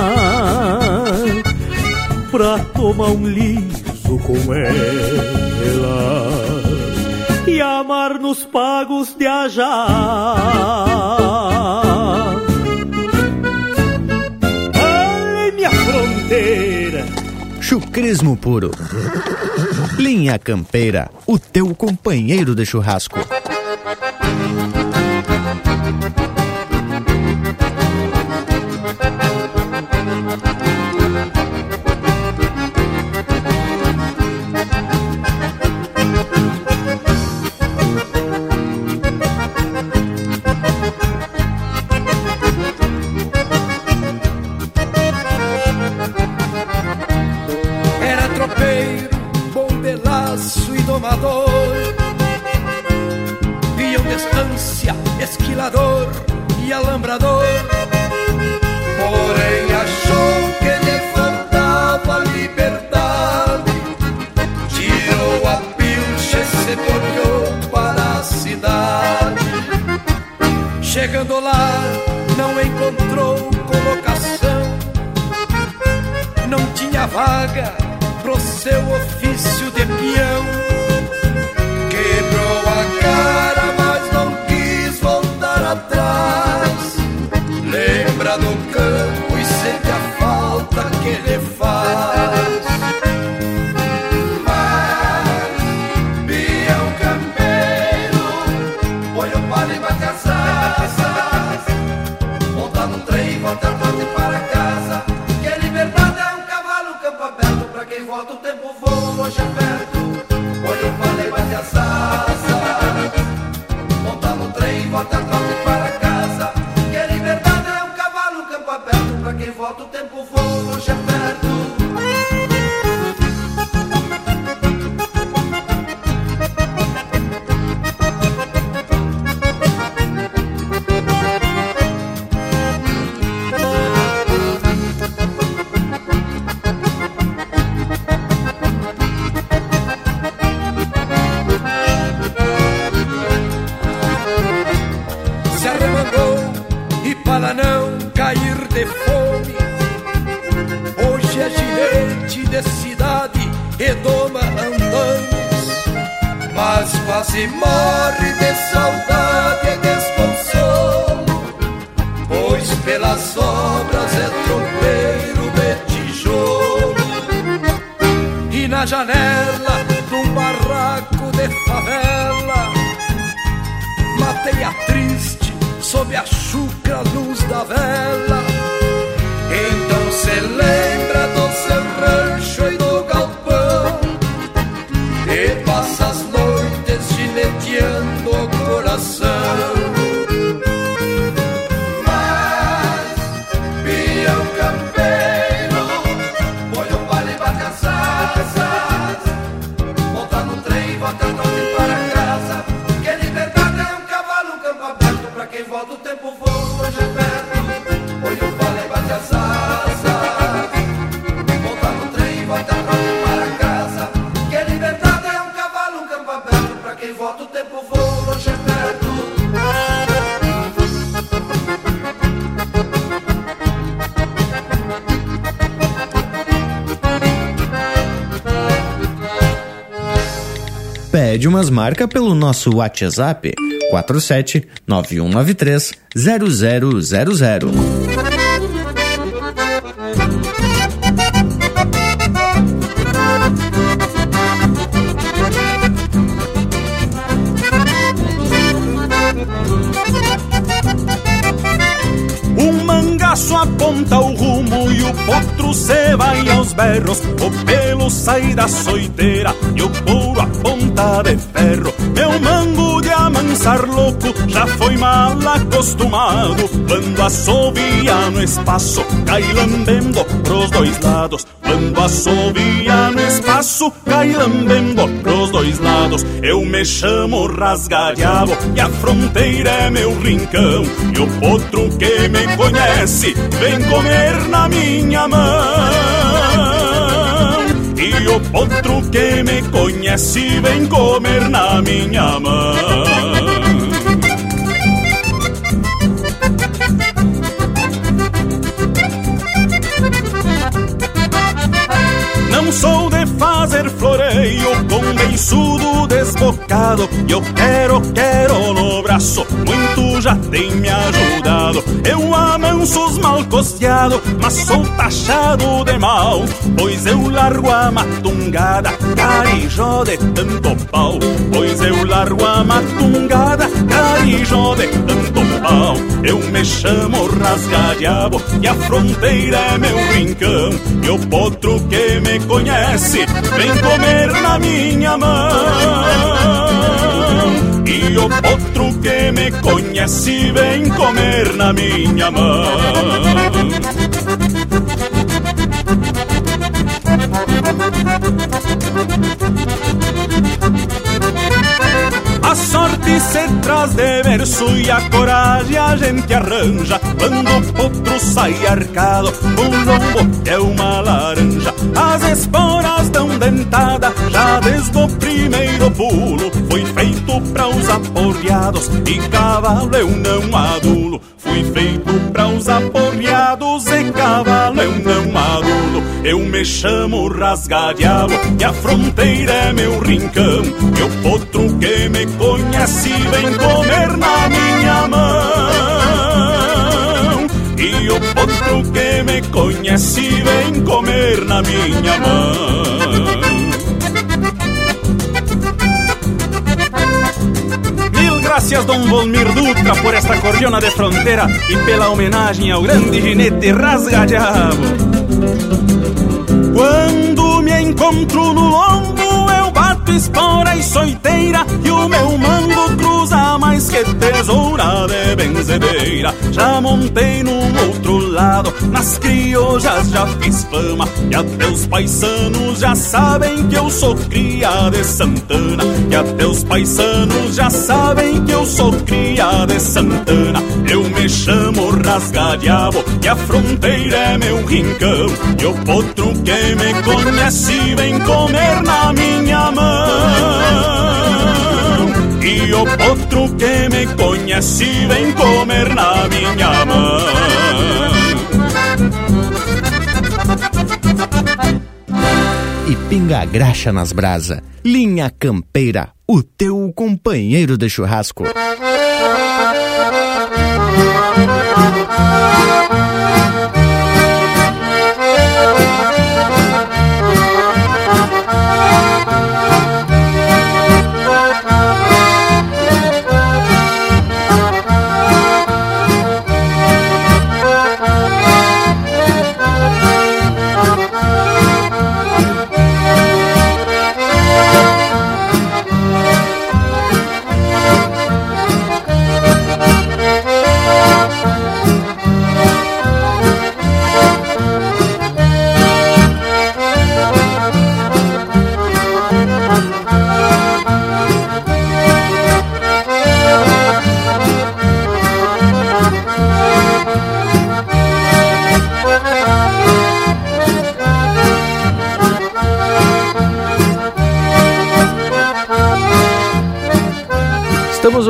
Pra tomar um liso com ela e amar nos pagos de Ajá. Chucrismo puro. Linha Campeira, o teu companheiro de churrasco. Marcas pelo nosso WhatsApp 47 9193 0000. Um mangaço aponta o rumo e o potro se vai berros. O pelo sai da soiteira e o couro aponta de ferro. Meu mango de amansar louco já foi mal acostumado. Quando assovia no espaço, cai lambendo pros dois lados. Quando assovia no espaço, cai lambendo pros dois lados. Eu me chamo Rasgadiabo e a fronteira é meu rincão. E o potro que me conhece vem comer na minha mão. O potro que me conhece vem comer na minha mão. Não sou de fazer floreio com beiçudo desbocado. E eu quero, quero no braço, muito já tem me ajudado. Eu amanso os mal costeado, mas sou taxado de mal. Pois eu largo a matungada, carijó de tanto pau. Pois eu largo a matungada, carijó de tanto pau. Eu me chamo rasgadiabo e a fronteira é meu rincão. E o potro que me conhece vem comer na minha mão. E o potro que me conhece vem comer na minha mão A sorte se traz de verso e a coragem a gente arranja. Quando o potro sai arcado, o lombo é uma laranja. As esporas dão dentada, já desde o primeiro pulo. Foi feito pra os aporreados e cavalo eu não adulo. Fui feito pra os aporreados e cavalo eu não adulo. Eu me chamo rasgadiabo e a fronteira é meu rincão. O potro que me conhece vem comer na minha mão E o potro que me conhece vem comer na minha mão Mil graças, Dom Volmir Dutra, por esta cordiona de fronteira e pela homenagem ao grande ginete rasgadiabo. Quando me encontro no lombo, espora e soiteira e o meu mango cruza mais que tesoura de benzedeira. Já montei num outro lado, nas criojas já fiz fama e até os paisanos já sabem que eu sou cria de Santana. E até os paisanos já sabem que eu sou cria de Santana. Eu me chamo Rasgadiabo e a fronteira é meu rincão. E o potro que me conhece vem comer na minha mão. E o potro que me conhece vem comer na minha mão E pinga graxa nas brasa. Linha Campeira, o teu companheiro de churrasco.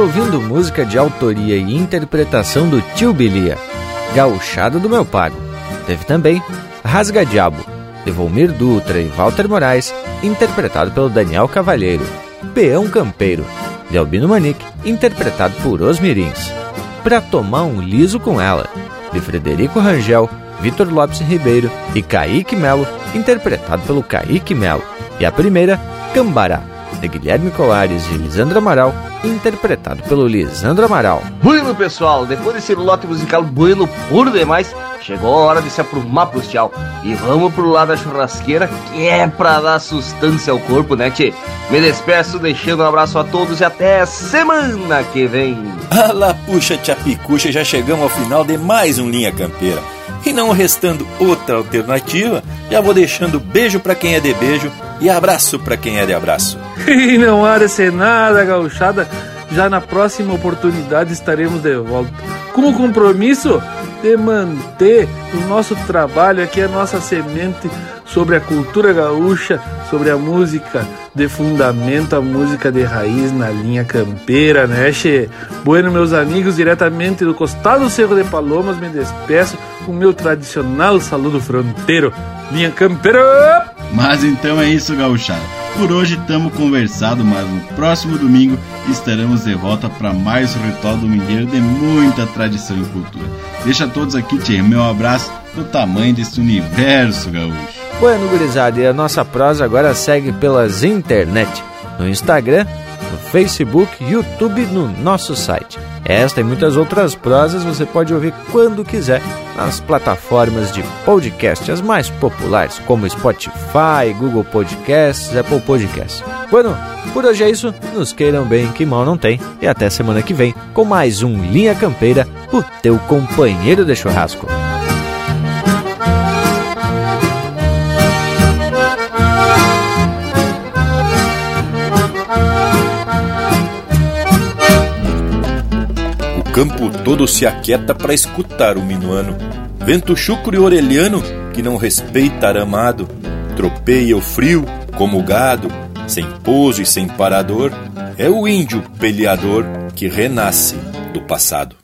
Ouvindo música de autoria e interpretação do Tio Bilia, Gauchada do Meu Pago. Teve também Rasga Diabo, de Volmir Dutra e Walter Moraes, interpretado pelo Daniel Cavalheiro. Peão Campeiro, de Albino Manique, interpretado por Os Mirins. Pra Tomar um Liso com Ela, de Frederico Rangel, Vitor Lopes Ribeiro e Kaique Melo, interpretado pelo Kaique Melo. E a primeira, Cambará, de Guilherme Colares e Lisandro Amaral, interpretado pelo Lisandro Amaral. Bueno, pessoal, depois desse lote musical bueno por demais, chegou a hora de se aprumar pros tchau. E vamos pro lado da churrasqueira, que é pra dar sustância ao corpo, né, tchê? Me despeço deixando um abraço a todos e até semana que vem. Alá, puxa, tchapicuxa, já chegamos ao final de mais um Linha Campeira. E não restando outra alternativa, já vou deixando beijo para quem é de beijo e abraço para quem é de abraço. E não há de ser nada, gauchada. Já na próxima oportunidade estaremos de volta. Com o compromisso de manter o nosso trabalho aqui, a nossa semente sobre a cultura gaúcha, sobre a música de fundamento, a música de raiz na linha campeira, né, che? Bueno, meus amigos, diretamente do costado do Cerro de Palomas, me despeço com o meu tradicional saludo fronteiro. Linha campeira! Mas então é isso, gauchada. Por hoje estamos conversado, mas no próximo domingo estaremos de volta para mais um ritual domingueiro de muita tradição e cultura. Deixa todos aqui, Tchê, meu abraço do tamanho desse universo gaúcho. Bueno, gurizada, e a nossa prosa agora segue pelas internet, no Instagram, no Facebook, YouTube, no nosso site. Esta e muitas outras prosas você pode ouvir quando quiser nas plataformas de podcast, as mais populares, como Spotify, Google Podcasts, Apple Podcasts. Bueno, por hoje é isso. Nos queiram bem, que mal não tem. E até semana que vem com mais um Linha Campeira, o teu companheiro de churrasco. Todo se aquieta para escutar o minuano. Vento chucro e orelhano que não respeita aramado, tropeia o frio como o gado, sem pouso e sem parador, é o índio peleador que renasce do passado.